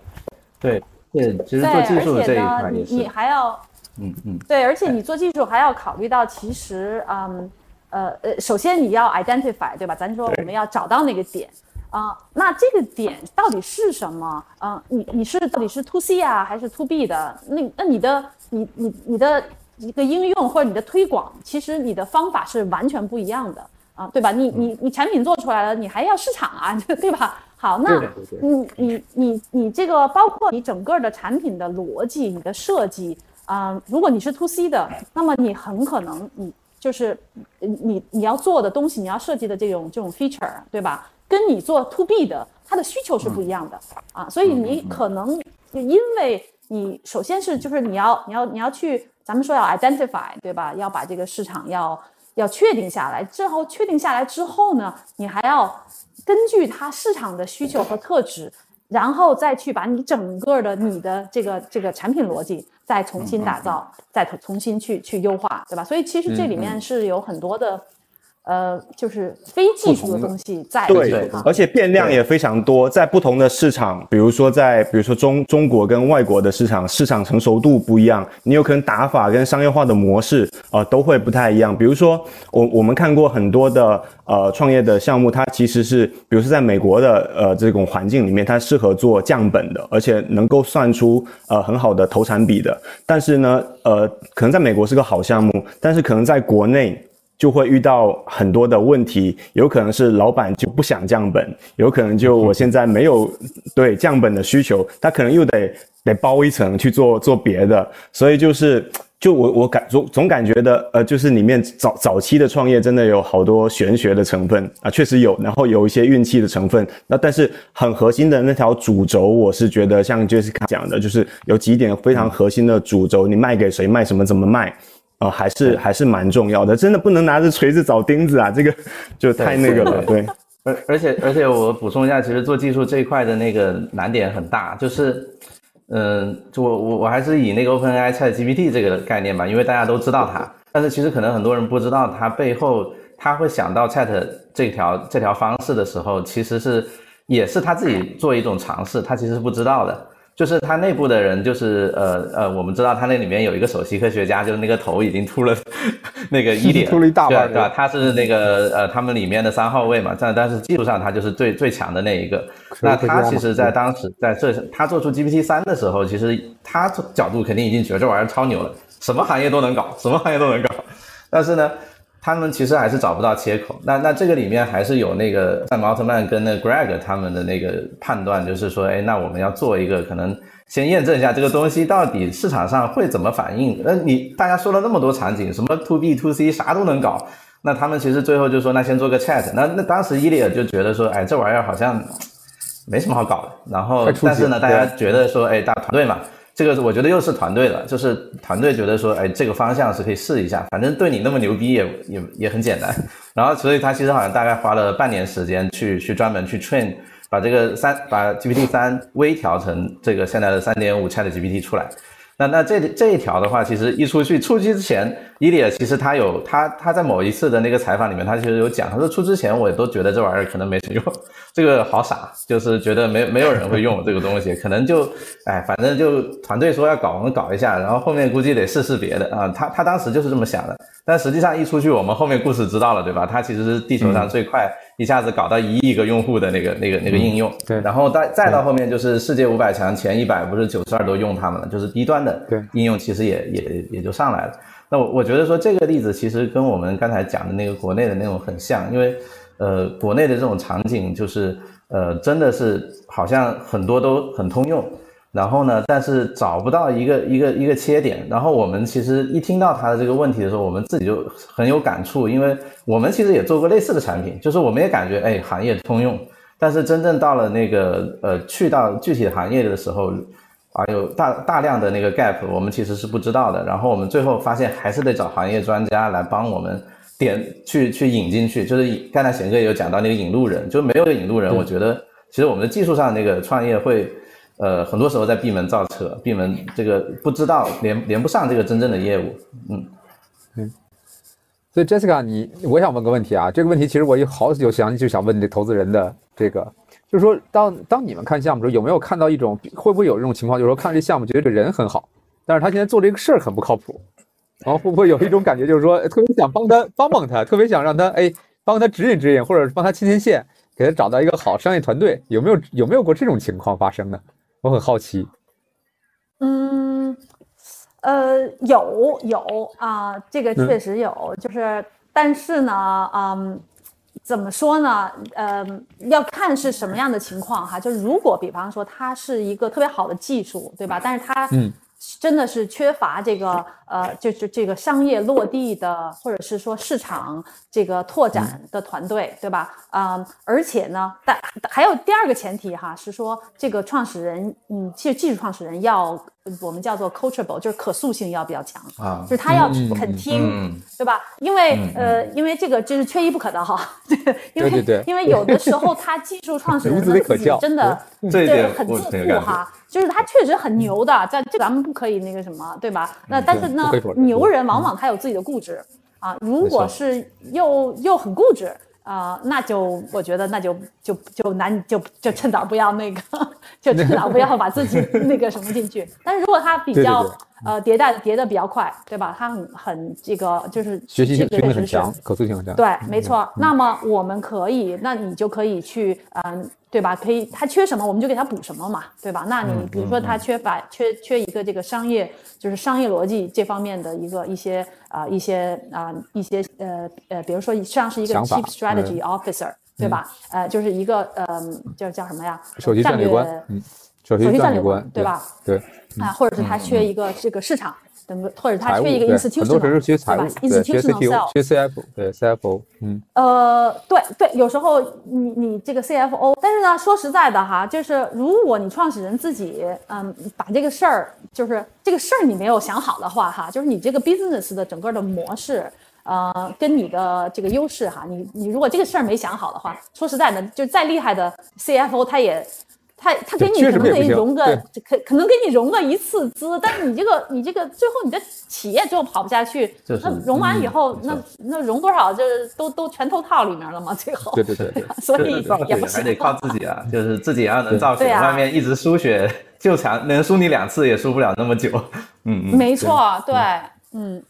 S4: 对对，其实，做技术的这一块也是。
S2: 你你，还要
S4: 嗯嗯，
S2: 对，而且你做技术还要考虑到，其实，嗯，呃呃，首先你要 identify，对吧？咱说我们要找到那个点啊、那这个点到底是什么？嗯、你你是到底是 to C 啊，还是 to B 的？那那你的你你你的一个应用或者你的推广，其实你的方法是完全不一样的啊，对吧？你你你产品做出来了，你还要市场啊，对吧？好，那你你你你这个包括你整个的产品的逻辑、你的设计啊、如果你是 to C 的，那么你很可能你就是呃你你要做的东西，你要设计的这种这种 feature，对吧？跟你做 to B 的，它的需求是不一样的、啊，所以你可能因为你首先是就是你要你要你要去，咱们说要 identify，对吧？要把这个市场要要确定下来，之后确定下来之后呢，你还要根据它市场的需求和特质，然后再去把你整个的你的这个这个产品逻辑再重新打造，再重重新去去优化，对吧？所以其实这里面是有很多的。呃，就是非技术的东西在
S3: 对，而且变量也非常多，在不同的市场，比如说在比如说中中国跟外国的市场，市场成熟度不一样，你有可能打法跟商业化的模式啊都会不太一样。比如说我我们看过很多的呃创业的项目，它其实是比如说在美国的呃这种环境里面，它适合做降本的，而且能够算出呃很好的投产比的。但是呢，呃，可能在美国是个好项目，但是可能在国内。就会遇到很多的问题，有可能是老板就不想降本，有可能就我现在没有对降本的需求，他可能又得得包一层去做做别的，所以就是就我我感总总感觉的呃，就是里面早早期的创业真的有好多玄学的成分啊，确实有，然后有一些运气的成分，那但是很核心的那条主轴，我是觉得像杰斯卡讲的，就是有几点非常核心的主轴，你卖给谁，卖什么，怎么卖。哦，还是还是蛮重要的，真的不能拿着锤子找钉子啊，这个就太那个了。对，
S4: 而而且而且我补充一下，其实做技术这一块的那个难点很大，就是，嗯，就我我我还是以那个 OpenAI Chat GPT 这个概念吧，因为大家都知道它，但是其实可能很多人不知道它背后，他会想到 Chat 这条这条方式的时候，其实是也是他自己做一种尝试，他其实是不知道的。就是他内部的人，就是呃呃，我们知道他那里面有一个首席科学家，就是那个头已经秃了，那个 一点
S1: 秃了一大半，
S4: 对吧？他是那个呃，他们里面的三号位嘛，但但是技术上他就是最最强的那一个。那他其实，在当时在这他做出 GPT 三的时候，其实他角度肯定已经觉得这玩意儿超牛了，什么行业都能搞，什么行业都能搞。但是呢？他们其实还是找不到切口，那那这个里面还是有那个在奥特曼跟那 Greg 他们的那个判断，就是说，哎，那我们要做一个可能先验证一下这个东西到底市场上会怎么反应。那你大家说了那么多场景，什么 To B To C 啥都能搞，那他们其实最后就说，那先做个 Chat。那那当时伊利尔就觉得说，哎，这玩意儿好像没什么好搞的。然后但是呢，大家觉得说，哎，大团队嘛。这个我觉得又是团队了，就是团队觉得说，哎，这个方向是可以试一下，反正对你那么牛逼也也也很简单。然后，所以他其实好像大概花了半年时间去去专门去 train，把这个三把 GPT 三微调成这个现在的三点五 Chat GPT 出来。那那这这一条的话，其实一出去出去之前，伊利尔其实他有他他在某一次的那个采访里面，他其实有讲，他说出之前我都觉得这玩意儿可能没什么用，这个好傻，就是觉得没没有人会用这个东西，可能就哎反正就团队说要搞，我们搞一下，然后后面估计得试试别的啊，他他当时就是这么想的，但实际上一出去，我们后面故事知道了对吧？它其实是地球上最快。一下子搞到一亿个用户的那个、那个、那个应用，
S1: 对，
S4: 然后再再到后面就是世界五百强前一百，不是九十二都用它们了，就是低端的应用其实也也也就上来了。那我我觉得说这个例子其实跟我们刚才讲的那个国内的那种很像，因为呃国内的这种场景就是呃真的是好像很多都很通用。然后呢？但是找不到一个一个一个切点。然后我们其实一听到他的这个问题的时候，我们自己就很有感触，因为我们其实也做过类似的产品，就是我们也感觉哎行业通用，但是真正到了那个呃去到具体行业的时候，啊有大大量的那个 gap，我们其实是不知道的。然后我们最后发现还是得找行业专家来帮我们点去去引进去。就是刚才贤哥也有讲到那个引路人，就没有引路人，我觉得其实我们的技术上那个创业会。呃，很多时候在闭门造车，闭门这个不知道连连不上这个真正的业务，嗯，
S1: 嗯，所以 Jessica，你我想问个问题啊，这个问题其实我有好久想就想问这投资人的这个，就是说当当你们看项目的时候，有没有看到一种会不会有这种情况，就是说看这项目觉得这人很好，但是他现在做这个事儿很不靠谱，然后会不会有一种感觉，就是说特别想帮他帮帮他，特别想让他哎帮他指引指引，或者帮他牵牵线，给他找到一个好商业团队，有没有有没有过这种情况发生呢？我很好奇，
S2: 嗯，呃，有有啊，这个确实有，就是，但是呢，嗯，怎么说呢？呃，要看是什么样的情况哈。就是如果比方说它是一个特别好的技术，对吧？但是它，嗯。真的是缺乏这个呃，就是这个商业落地的，或者是说市场这个拓展的团队，对吧？啊，而且呢，但还有第二个前提哈，是说这个创始人，嗯，其实技术创始人要我们叫做 coachable，就是可塑性要比较强
S4: 啊
S2: 就是他要肯听，
S4: 嗯。
S2: 对吧？因为、呃，因为这个就是缺一不可的哈，对，因为
S1: 对对对。
S2: 因为有的时候他技术创始 人自己真的对。
S4: 点我
S2: 很自负哈，就是他确实很牛的，在这咱们不可以那个什么，对吧？那但是呢牛人往往他有自己的固执啊，如果是又又很固执。啊、那就我觉得那就就就难就就趁早不要那个，就趁早不要把自己 那个什么进去。但是如果他比较呃迭代迭的比较快，对吧？他很很这个就是
S1: 学习性学习
S2: 这个确实
S1: 强，可塑性很强。
S2: 对，没错。那么我们可以，那你就可以去，嗯，对吧？可以，他缺什么，我们就给他补什么嘛，对吧？那你比如说他缺乏缺缺一个这个商业，就是商业逻辑这方面的一个一些啊、一些啊、一些呃呃，比如说像是一个 chief strategy officer，、对吧？呃，就是一个嗯，叫叫什么呀？
S1: 首席战略官，嗯，首席
S2: 战略
S1: 官，
S2: 对吧？
S1: 对，
S2: 啊，或者是他缺一个这个市场等个，或者他缺一个 institutional，
S1: 很多时候是缺财务
S2: 对吧，？institutional
S1: 缺 CFO，对 CFO，嗯，
S2: 呃，对对，有时候你你这个 CFO，但是呢，说实在的哈，就是如果你创始人自己，嗯，把这个事儿，就是这个事儿你没有想好的话哈，就是你这个 business 的整个的模式，呃，跟你的这个优势哈，你你如果这个事儿没想好的话，说实在的，就再厉害的 CFO 他也。他他给你可能
S1: 确实也不行
S2: 给你融个可可能给你融个一次资，但是你这个你这个最后你的企业最后跑不下去，
S4: 就是
S2: 那融完以
S4: 嗯
S2: 后，
S4: 没
S2: 那那融多少就是都都全投套里面了嘛，最后
S1: 对对对对，
S2: 所以也不行
S4: 还得靠自己啊，就是自己要能造血，外面一直输血就强，能输你两次也输不了那么久。嗯嗯，
S2: 没错，对，嗯。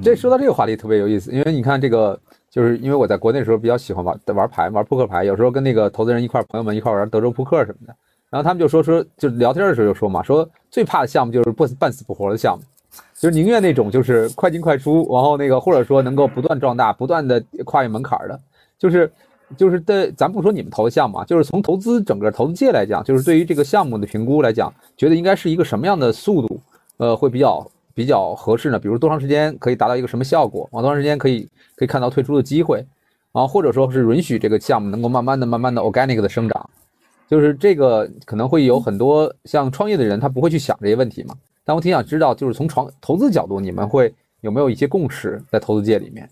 S1: 这说到这个话题特别有意思，因为你看这个，就是因为我在国内的时候比较喜欢玩玩牌，玩扑克牌，有时候跟那个投资人一块，朋友们一块玩德州扑克什么的，然后他们就说说，就聊天的时候就说嘛，说最怕的项目就是不半死不活的项目，就是宁愿那种就是快进快出，然后那个或者说能够不断壮大、不断的跨越门槛的，就是就是对，咱不说你们投的项目啊，就是从投资整个投资界来讲，就是对于这个项目的评估来讲，觉得应该是一个什么样的速度，呃，会比较比较合适呢？比如多长时间可以达到一个什么效果？啊多长时间可以可以看到退出的机会，啊或者说是允许这个项目能够慢慢的、慢慢的 organic 的生长，就是这个可能会有很多像创业的人他不会去想这些问题嘛。但我挺想知道，就是从创投资角度，你们会有没有一些共识在投资界里面？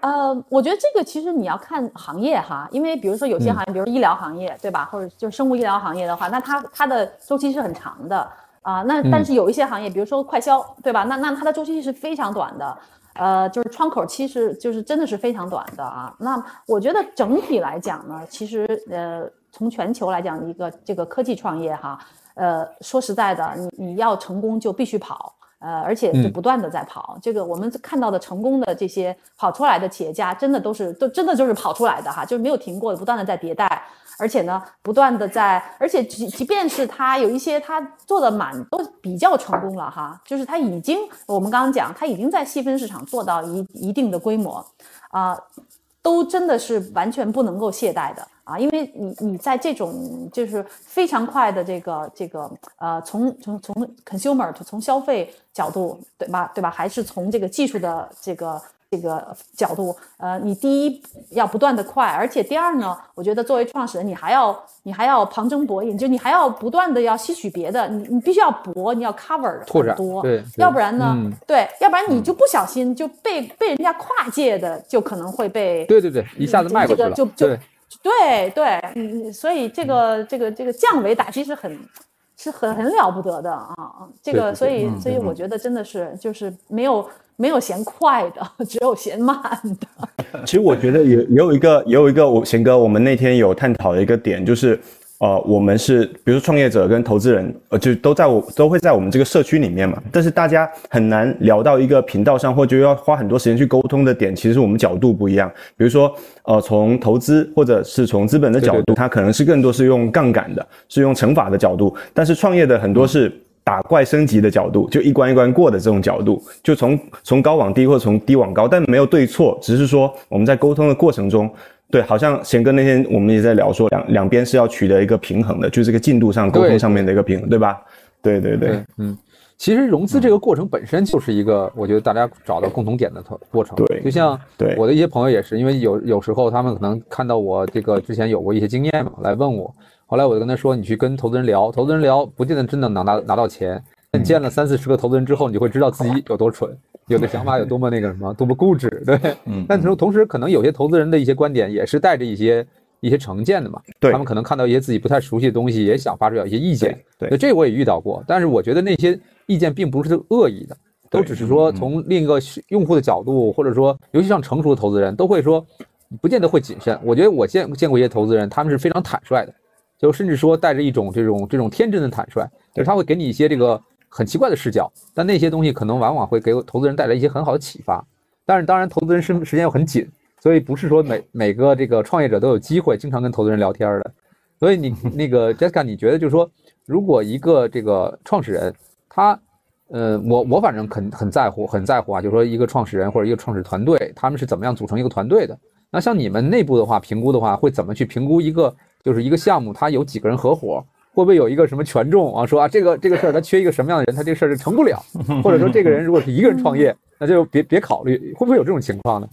S2: 呃，我觉得这个其实你要看行业哈，因为比如说有些
S1: 嗯
S2: 行业，比如医疗行业，对吧？或者就是生物医疗行业的话，那它它的周期是很长的啊、那但是有一些行业，比如说快销，对吧？那那它的周期是非常短的，呃，就是窗口期是就是真的是非常短的啊。那我觉得整体来讲呢，其实呃，从全球来讲，一个这个科技创业哈，呃，说实在的，你你要成功就必须跑。呃，而且就
S1: 嗯。
S2: 不断的在跑。这个我们看到的成功的这些跑出来的企业家，真的都是都真的就是跑出来的哈，就是没有停过的，不断的在迭代，而且呢，不断的在，而且即即便是他有一些他做的蛮都比较成功了哈，就是他已经我们刚刚讲，他已经在细分市场做到一一定的规模，啊、都真的是完全不能够懈怠的啊，因为你你在这种就是非常快的这个这个呃，从从从 consumer 从消费角度对吧对吧，还是从这个技术的这个这个角度，呃，你第一要不断的快，而且第二呢，我觉得作为创始人，你还要你还要旁征博引，就你还要不断的要吸取别的，你你必须要博，你要 cover
S1: 拓
S2: 多，
S1: 对对
S2: 要不然呢，
S1: 嗯
S2: 对，要不然你就不小心就被被人家跨界的，就可能会被
S1: 对对对，一下子迈过去了，
S2: 这个就就
S1: 对。
S2: 对对，嗯，嗯所以这个这个这个降维打击是很是很很了不得的啊啊！这个所以
S4: 嗯
S2: 所以我觉得真的是就是没有没有嫌快的，只有嫌慢的。
S3: 其实我觉得也也有一个也有一个我贤哥，我们那天有探讨的一个点就是。呃，我们是比如说创业者跟投资人，呃，就都在我都会在我们这个社区里面嘛。但是大家很难聊到一个频道上，或者要花很多时间去沟通的点，其实是我们角度不一样。比如说，呃，从投资或者是从资本的角度，它可能是更多是用杠杆的，是用乘法的角度。但是创业的很多是打怪升级的角度，就一关一关过的这种角度，就从从高往低或者从低往高，但没有对错，只是说我们在沟通的过程中。对，好像贤哥那天我们也在聊说两两边是要取得一个平衡的，就是这个进度上、沟通上面的一个平衡，对吧？对对对
S1: 对，嗯，其实融资这个过程本身就是一个，我觉得大家找到共同点的过过程。
S3: 对
S1: 就像我的一些朋友也是，因为有有时候他们可能看到我这个之前有过一些经验嘛，来问我，后来我就跟他说，你去跟投资人聊，投资人聊不见得真的能拿拿到钱。但见了三四十个投资人之后，你就会知道自己有多蠢，有的想法有多么那个什么，多么固执，对。
S3: 嗯
S1: 但同同时，可能有些投资人的一些观点也是带着一些一些成见的嘛。
S3: 对
S1: 他们可能看到一些自己不太熟悉的东西，也想发表一些意见。
S3: 对对
S1: 那这我也遇到过，但是我觉得那些意见并不是恶意的，都只是说从另一个用户的角度，或者说尤其像成熟的投资人，都会说，不见得会谨慎。我觉得我见见过一些投资人，他们是非常坦率的，就甚至说带着一种这种这种天真的坦率，就是他会给你一些这个很奇怪的视角，但那些东西可能往往会给投资人带来一些很好的启发。但是当然，投资人时时间又很紧，所以不是说每每个这个创业者都有机会经常跟投资人聊天的。所以你 那个 Jessica，你觉得就是说，如果一个这个创始人，他，呃，我我反正很很在乎，很在乎啊，就是说一个创始人或者一个创始团队，他们是怎么样组成一个团队的？那像你们内部的话，评估的话，会怎么去评估一个就是一个项目，它有几个人合伙？会不会有一个什么权重啊？说啊，这个这个事儿他缺一个什么样的人，他这个事儿就成不了，或者说这个人如果是一个人创业，那就别别考虑，会不会有这种情况呢？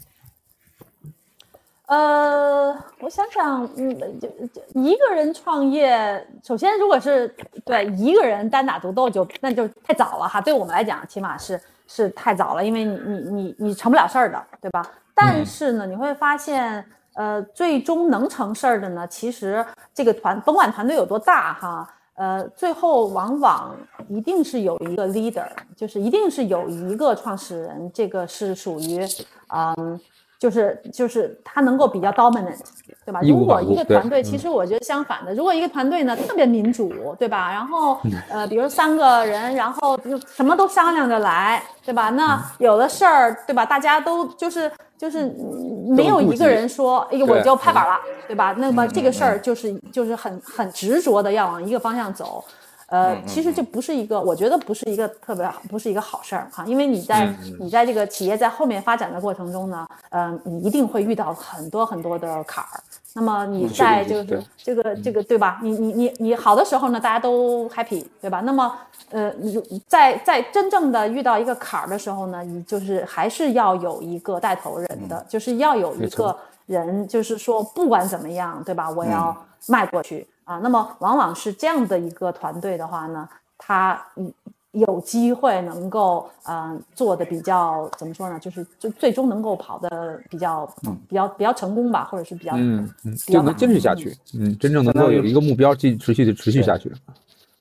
S2: 呃，我想想，嗯，就就一个人创业，首先如果是对一个人单打独斗就那就太早了哈，对我们来讲起码是是太早了，因为你你你你成不了事儿的，对吧？但是呢，你会发现，呃，最终能成事儿的呢，其实这个团甭管团队有多大哈，呃，最后往往一定是有一个 leader，就是一定是有一个创始人，这个是属于，嗯。就是就是他能够比较 dominant，对吧？如果一个团队，其实我觉得相反的，如果一个团队呢特别民主，对吧？然后呃，比如三个人，然后就什么都商量着来，对吧？那有的事儿，对吧？大家都就是就是嗯没有一个人说，哎呦我就拍板了，对吧？那么这个事儿就是就是很很执着的要往一个方向走。呃，其实这不是一个，我觉得不是一个特别好，不是一个好事儿哈，因为你在你在这个企业在后面发展的过程中呢，嗯，你一定会遇到很多很多的坎儿。那么你在就是这个这个对吧？你你你你好的时候呢，大家都 happy，对吧？那么呃，你在在真正的遇到一个坎儿的时候呢，你就是还是要有一个带头人的，就是要有一个人，就是说不管怎么样，对吧？我要迈过去。啊，那么往往是这样的一个团队的话呢，他嗯有机会能够嗯、呃做的比较怎么说呢，就是就最终能够跑的比较、比较比较成功吧，或者是比较
S1: 嗯嗯，
S2: 比较
S1: 就能坚持下去，嗯，真正能够有一个目标，继持续的持续下去。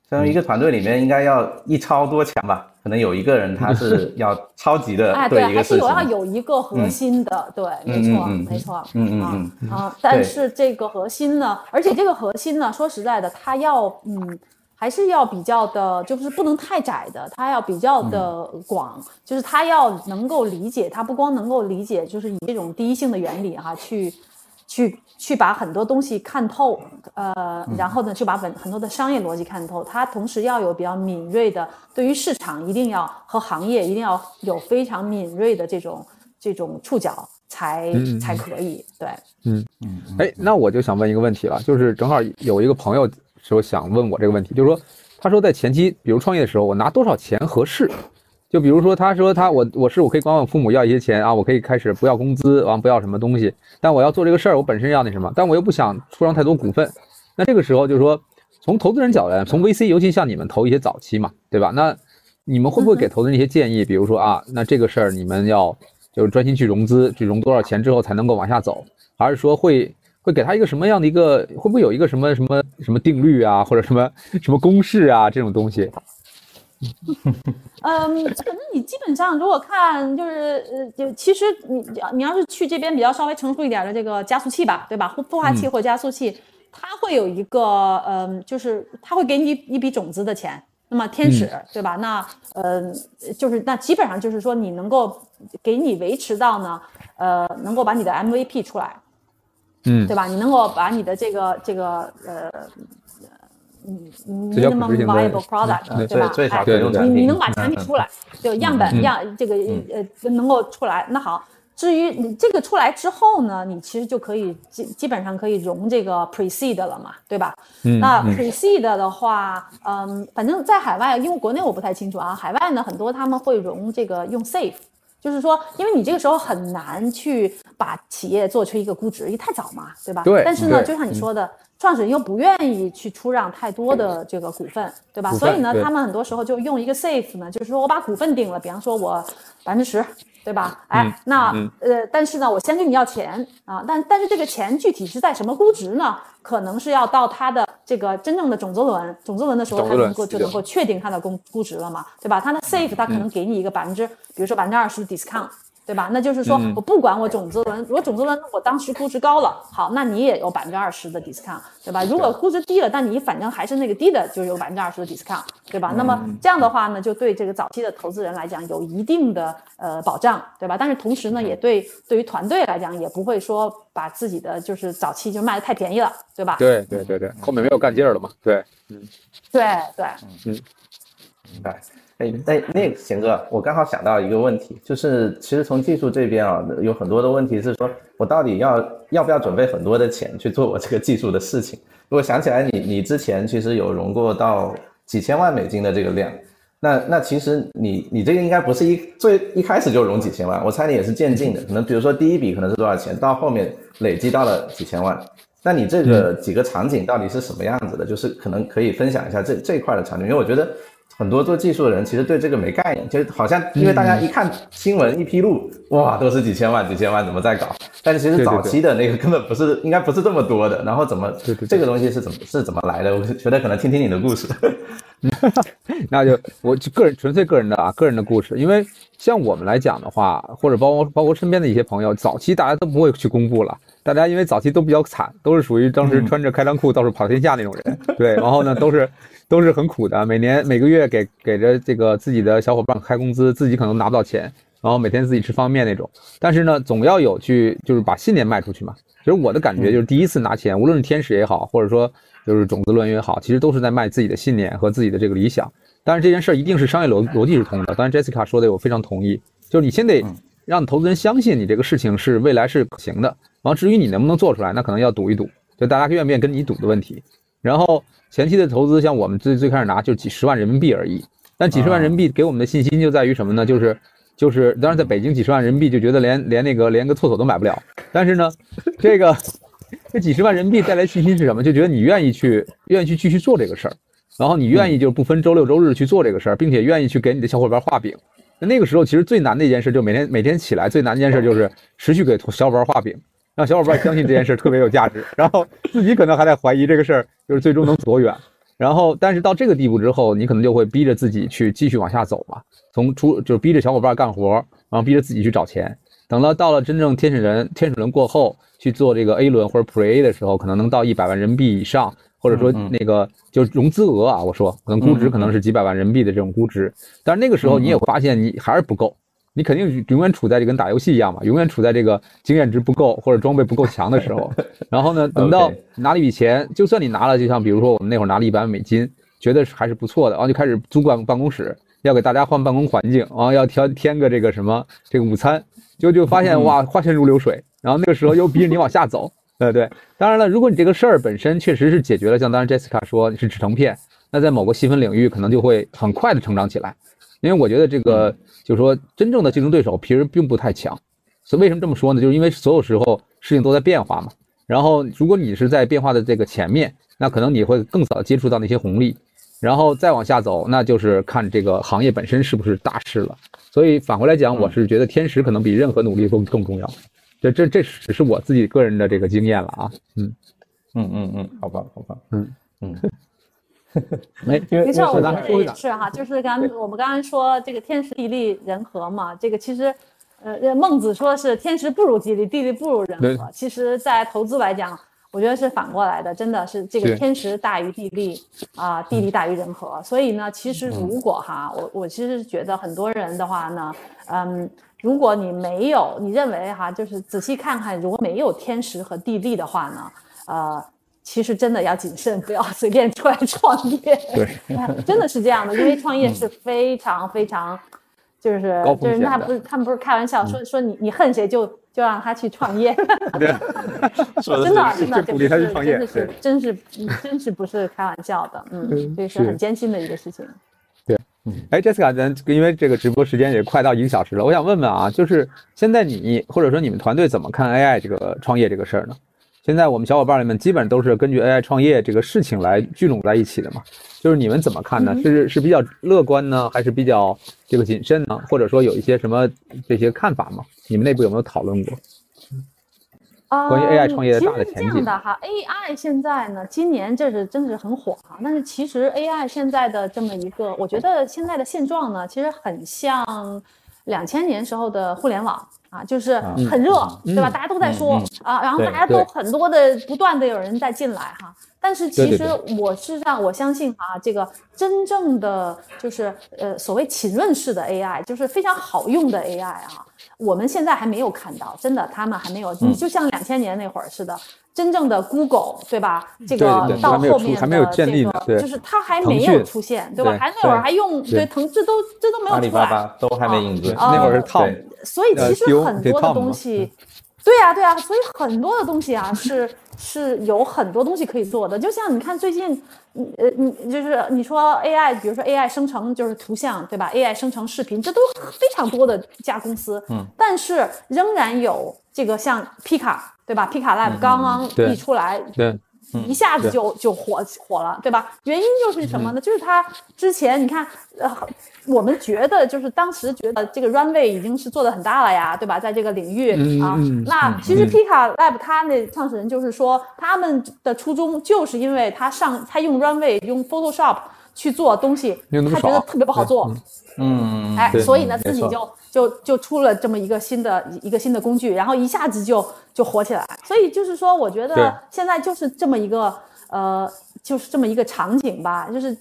S4: 相当于一个团队里面应该要一超多强吧，可能有一个人他是 要超级的
S2: 哎，对，
S4: 一个事情
S2: 还是有。要有一个核心的，对，没错，
S4: 嗯嗯
S2: 没错，
S4: 嗯嗯
S2: 啊
S4: 嗯
S2: 啊，但是这个核心呢，而且这个核心呢，说实在的，它要嗯。还是要比较的，就是不能太窄的，他要比较的广，就是他要能够理解，他不光能够理解，就是以这种第一性的原理哈、去去去把很多东西看透，呃，然后呢，就把本很多的商业逻辑看透。它同时要有比较敏锐的，对于市场一定要和行业一定要有非常敏锐的这种这种触角，才
S1: 嗯
S2: 才可以。对，嗯嗯
S1: 哎，那我就想问一个问题了，就是正好有一个朋友说想问我这个问题，就是说，他说在前期，比如创业的时候，我拿多少钱合适？就比如说，他说他我我是我可以管我父母要一些钱啊，我可以开始不要工资，完不要什么东西，但我要做这个事儿，我本身要那什么，但我又不想出让太多股份。那这个时候就是说，从投资人角度来，从 VC，尤其像你们投一些早期嘛，对吧？那你们会不会给投资人一些建议？比如说啊，那这个事儿你们要就是专心去融资，去融多少钱之后才能够往下走，还是说会会给他一个什么样的一个，会不会有一个什么什么什么定律啊，或者什么什么公式啊这种东西？
S2: 嗯，可能你基本上如果看就是呃，就其实你你要是去这边比较稍微成熟一点的这个加速器吧，对吧？孵化器或加速器，它会有一个嗯，就是它会给你一笔种子的钱。那么天使，对吧？那呃，就是那基本上就是说你能够给你维持到呢，呃，能够把你的 MVP 出来，
S1: 嗯
S2: 对吧？你能够把你的这个这个呃。嗯
S1: 这叫可
S2: ，minimum
S1: 执行的
S2: viable product，
S1: 对
S2: 对吧？
S4: 最最少
S2: 哎
S1: 可用
S4: 产品
S2: 你你能把产品出来，就样本
S1: 嗯
S2: 样这个呃能够出来，那好。至于你这个出来之后呢，你其实就可以基基本上可以融这个 pre-seed 了嘛，对吧？
S1: 嗯
S2: 那
S1: 嗯
S2: pre-seed 的话，嗯，反正在海外，因为国内我不太清楚啊，海外呢很多他们会融这个用 safe，就是说，因为你这个时候很难去把企业做出一个估值，因为太早嘛，对吧？
S1: 对
S2: 但是呢，就像你说的，创始人又不愿意去出让太多的这个股份，对吧？所以呢，他们很多时候就用一个 safe 呢，就是说我把股份定了，比方说我百分之十，对吧？哎，
S1: 嗯
S2: 那、
S1: 嗯
S2: 呃，但是呢，我先跟你要钱啊，但但是这个钱具体是在什么估值呢？可能是要到它的这个真正的种子轮，种子轮的时候，
S1: 种子轮
S2: 它能够就能够确定它的估估值了嘛，对吧？它的 safe 它可
S1: 嗯
S2: 能给你一个百分之，比如说百分之二十的 discount。对吧？那就是说
S1: 嗯
S2: 我不管我种子轮，如果种子轮我当时估值高了，好，那你也有百分之二十的 discount，对吧？如果估值低了，但你反正还是那个低的，就有百分之二十的 discount，对吧？那么
S1: 嗯
S2: 这样的话呢，就对这个早期的投资人来讲有一定的呃保障，对吧？但是同时呢，也对对于团队来讲，也不会说把自己的就是早期就卖的太便宜了，对吧？
S1: 对对对对，后面没有干劲儿了嘛。对，嗯
S2: 对对，嗯
S4: 明白。哎，那那个贤哥，我刚好想到一个问题，就是其实从技术这边啊，有很多的问题是说，我到底要要不要准备很多的钱去做我这个技术的事情？如果想起来你，你之前其实有融过到几千万美金的这个量，那那其实你你这个应该不是一最一开始就融几千万，我猜你也是渐进的，可能比如说第一笔可能是多少钱，到后面累积到了几千万。那你这个几个场景到底是什么样子的？就是可能可以分享一下这这一块的场景，因为我觉得很多做技术的人其实对这个没概念，就是好像因为大家一看新闻一披露，哇，都是几千万几千万怎么在搞？但是其实早期的那个根本不是，应该不是这么多的。然后怎么这个东西是怎么是怎么来的？我觉得可能听听你的故事。
S1: 那就我就个人纯粹个人的啊，个人的故事。因为像我们来讲的话，或者包括包括身边的一些朋友，早期大家都不会去公布了。大家因为早期都比较惨，都是属于当时穿着开裆裤到处跑天下那种人，对，然后呢都是都是很苦的，每年每个月给给着这个自己的小伙伴开工资，自己可能拿不到钱，然后每天自己吃方便面那种。但是呢，总要有去就是把信念卖出去嘛。其实我的感觉就是第一次拿钱，无论是天使也好，或者说就是种子论也好，其实都是在卖自己的信念和自己的这个理想。但是这件事儿一定是商业逻逻辑是通的。当然，Jessica 说的我非常同意，就是你先得让投资人相信你这个事情是未来是可行的。然后至于你能不能做出来，那可能要赌一赌，就大家愿不愿意跟你赌的问题。然后前期的投资，像我们最最开始拿就几十万人民币而已。但几十万人民币给我们的信心就在于什么呢？就是就是，当然在北京几十万人民币就觉得连连那个连个厕所都买不了。但是呢，这个这几十万人民币带来信心是什么？就觉得你愿意去愿意去继续做这个事儿，然后你愿意就不分周六周日去做这个事儿，并且愿意去给你的小伙伴画饼。那那个时候其实最难的一件事，就每天每天起来最难的一件事就是持续给小伙伴画饼，让小伙伴相信这件事特别有价值，然后自己可能还在怀疑这个事儿就是最终能多远。然后，但是到这个地步之后，你可能就会逼着自己去继续往下走嘛，从出就是逼着小伙伴干活，然后逼着自己去找钱。等到到了真正天使轮天使轮过后去做这个 A 轮或者 Pre A 的时候，可能能到一百万人民币以上，或者说那个就是融资额啊，我说可能估值可能是几百万人民币的这种估值，但是那个时候你也会发现你还是不够。你肯定永远处在这跟打游戏一样嘛，永远处在这个经验值不够或者装备不够强的时候。然后呢，等到拿了一笔钱，就算你拿了，就像比如说我们那会儿拿了一百万美金，觉得还是不错的，然后就开始租办办公室，要给大家换办公环境，然后要添添个这个什么这个午餐，就就发现哇，花钱如流水。然后那个时候又逼着你往下走，对对。当然了，如果你这个事儿本身确实是解决了，像当时 Jessica 说你是制成片，那在某个细分领域可能就会很快的成长起来。因为我觉得这个就是说，真正的竞争对手其实并不太强。所以为什么这么说呢？就是因为所有时候事情都在变化嘛。然后如果你是在变化的这个前面，那可能你会更早接触到那些红利，然后再往下走，那就是看这个行业本身是不是大势了。所以反过来讲，我是觉得天时可能比任何努力更更重要。这这这只是我自己个人的这个经验了啊。嗯，
S4: 嗯嗯嗯，好吧好吧，
S1: 嗯
S4: 嗯，
S1: 没
S2: 没错，我觉得
S1: 咱还说回来
S2: 也是哈，就是刚我们刚刚说这个天时地利人和嘛，这个其实，呃，孟子说是天时不如地利，地利不如人和。其实，在投资来讲，我觉得是反过来的，真的是这个天时大于地利啊、地利大于人和。所以呢，其实如果哈，我我其实是觉得很多人的话呢，嗯，如果你没有，你认为哈，就是仔细看看，如果没有天时和地利的话呢，呃。其实真的要谨慎，不要随便出来创业。
S1: 对，
S2: 真的是这样的，因为创业是非常非常，就是就是他不是他们不是开玩笑说说你你恨谁就就让他去创业，真的真的
S1: 就鼓励他去创业
S2: 真的是真是真是不是开玩笑的，嗯，这是很艰辛的一个事情。
S1: 对哎，Jessica，咱因为这个直播时间也快到一个小时了，我想问问啊，就是现在你或者说你们团队怎么看 AI 这个创业这个事儿呢？现在我们小伙伴们基本都是根据 AI 创业这个事情来聚拢在一起的嘛，就是你们怎么看呢？是是比较乐观呢，还是比较这个谨慎呢？或者说有一些什么这些看法吗？你们内部有没有讨论过？关于 AI 创业的大的前景。
S2: 哈，AI 现在呢，今年这是真是很火啊。但是其实 AI 现在的这么一个，我觉得现在的现状呢，其实很像两千年时候的互联网啊，就是很热，对吧？大家都在说啊，然后大家都很多的不断的有人在进来哈。但是其实我事实上我相信啊，这个真正的就是呃所谓浸润式的 AI，就是非常好用的 AI 啊。我们现在还没有看到，真的，他们还没有。你就像两千年那会儿似的，真正的 Google，对吧？这个到后面的这个，就是它还没有出现，对吧？还那会儿还用对腾，这都这都没有出来，
S4: 都还没引进。
S1: 那会儿是套。
S2: 所以其实很多的东西，对呀对呀，所以很多的东西啊是。是有很多东西可以做的，就像你看最近，呃，你就是你说 AI，比如说 AI 生成就是图像，对吧？AI 生成视频，这都非常多的家公司，嗯，但是仍然有这个像皮卡，对吧？皮卡 Lab 刚刚一出来，
S1: 对。
S2: 一下子就就火火了，对吧？原因就是什么呢？就是他之前你看，呃，我们觉得就是当时觉得这个 Runway 已经是做的很大了呀，对吧？在这个领域啊，那其实 Pika Lab 它那创始人就是说，他们的初衷就是因为他上他用 Runway 用 Photoshop 去做东西，他觉得特别不好做，
S4: 嗯，
S2: 哎，所以呢自己就。就就出了这么一个新的一个新的工具，然后一下子就就火起来。所以就是说，我觉得现在就是这么一个呃，就是这么一个场景吧。就是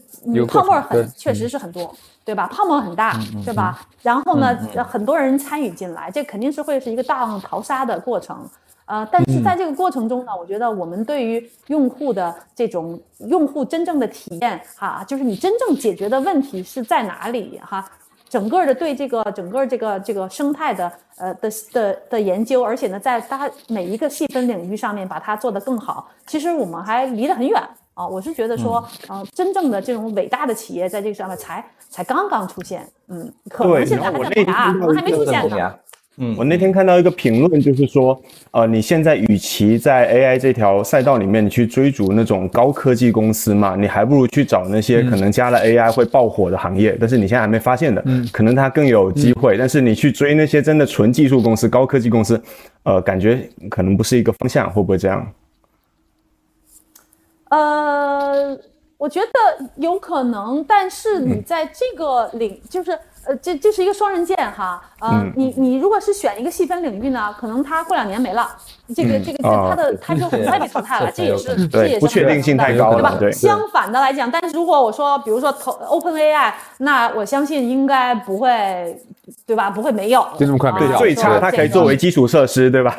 S2: 泡沫很确实是很多，对吧？泡沫很大，对吧？然后呢，很多人参与进来，这肯定是会是一个大浪淘沙的过程。呃，但是在这个过程中呢，我觉得我们对于用户的这种用户真正的体验，哈，就是你真正解决的问题是在哪里，哈。整个的对这个整个这个这个生态的呃的的的研究，而且呢，在它每一个细分领域上面把它做得更好，其实我们还离得很远啊。我是觉得说，嗯，真正的这种伟大的企业在这个上面才才刚刚出现，嗯，可能现在还在萌芽，可能还没出现呢。
S3: 嗯，我那天看到一个评论，就是说，呃，你现在与其在 AI 这条赛道里面你去追逐那种高科技公司嘛，你还不如去找那些可能加了 AI 会爆火的行业，但是你现在还没发现的，嗯，可能它更有机会。但是你去追那些真的纯技术公司、高科技公司，呃，感觉可能不是一个方向，会不会这样？
S2: 呃，我觉得有可能，但是你在这个领，就是。呃，这这是一个双刃剑哈，呃，你你如果是选一个细分领域呢，可能它过两年没了，这个这个它的它就很快被淘汰了，这也是这也是
S3: 不确定性太高
S2: 了，
S3: 对吧？
S2: 相反的来讲，但是如果我说，比如说投 Open AI，那我相信应该不会，对吧？不会没有，
S1: 就这么快没
S3: 最差它可以作为基础设施，对吧？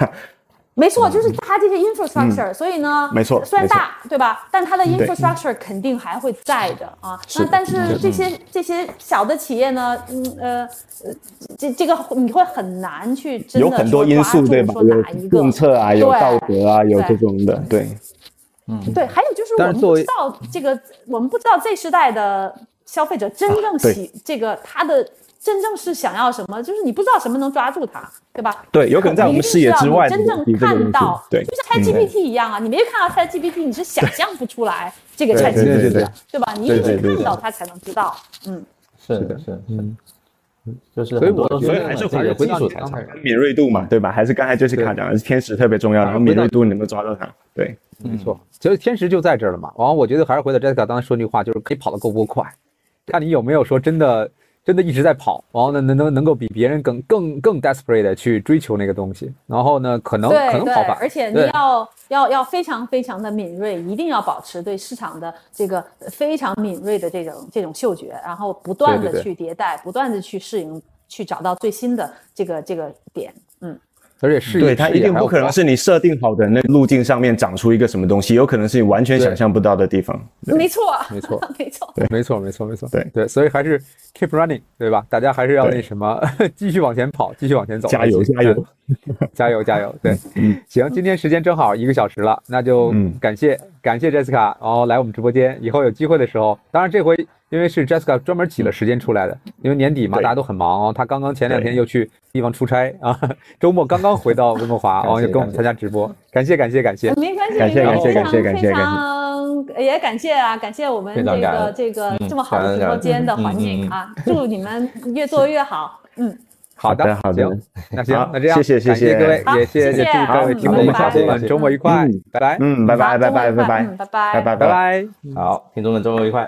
S2: 没错，就是它这些 infrastructure，所以呢，
S3: 没错，
S2: 虽然大，对吧？但它的 infrastructure 肯定还会在的啊。那但是这些这些小的企业呢，嗯呃呃，这这个你会很难去
S3: 有很多因素对吧？有政策啊，有道德啊，有这种的，对，
S2: 嗯，对。还有就是我们不知道这个，我们不知道 Z 时代的消费者真正喜这个他的。真正是想要什么，就是你不知道什么能抓住它，对吧？
S3: 对，有可能在我们视野之外。
S2: 真正看到，
S3: 对，
S2: 就像 ChatGPT 一样啊，你没看到 ChatGPT，你是想象不出来这个 ChatGPT 的，对吧？你一定看到它才能知道。嗯，
S4: 是的，是是，嗯，就是所以我
S3: 所以还是回回到敏锐度嘛，对吧？还是刚才就是卡讲的是天时特别重要，然后敏锐度你能不能抓到它？对，
S1: 没错，所以天时就在这儿了嘛。然后我觉得还是回到 Jessica 刚才说那句话，就是可以跑得够不够快，看你有没有说真的。真的一直在跑，然后呢，能能能够比别人更更更 desperate 的去追求那个东西，然后呢，可能可能跑反，
S2: 而且你要要要非常非常的敏锐，一定要保持对市场的这个非常敏锐的这种这种嗅觉，然后不断的去迭代，不断的去适应，去找到最新的这个这个点，嗯。
S1: 而且是
S3: 对它一定不可能是你设定好的那路径上面长出一个什么东西，有可能是你完全想象不到的地方。
S2: 没错，
S1: 没错，
S2: 没错，
S1: 对，没错，没错，没错，
S3: 对。
S1: 对，所以还是 keep running，对吧？大家还是要那什么，继续往前跑，继续往前走，
S3: 加油，加油，
S1: 加油，加油。对，行，今天时间正好一个小时了，那就感谢感谢 Jessica，然后来我们直播间，以后有机会的时候，当然这回因为是 Jessica 专门挤了时间出来的，因为年底嘛，大家都很忙哦。她刚刚前两天又去地方出差 啊，周末刚刚回到温哥华，
S4: 感谢
S1: 哦，又跟我们参加直播，感谢感谢感谢。
S2: 没关系，
S3: 感谢感谢感谢感谢
S2: 非常也感谢啊，感谢我们这个这个
S4: 嗯
S2: 这么好的直播间的环境啊，祝你们越做越好。嗯，
S1: 好的
S3: 好的
S1: 行，那行，那这样，
S3: 谢谢谢谢。
S1: 感各位，也谢
S2: 谢
S1: 各位听众们、
S2: 拜拜
S1: 小朋友们周末愉快
S3: 嗯，
S1: 拜拜，
S3: 嗯，拜拜拜拜拜拜。
S2: 嗯拜拜。
S3: 拜拜。
S1: 拜拜。
S4: 好，听众们周末愉快。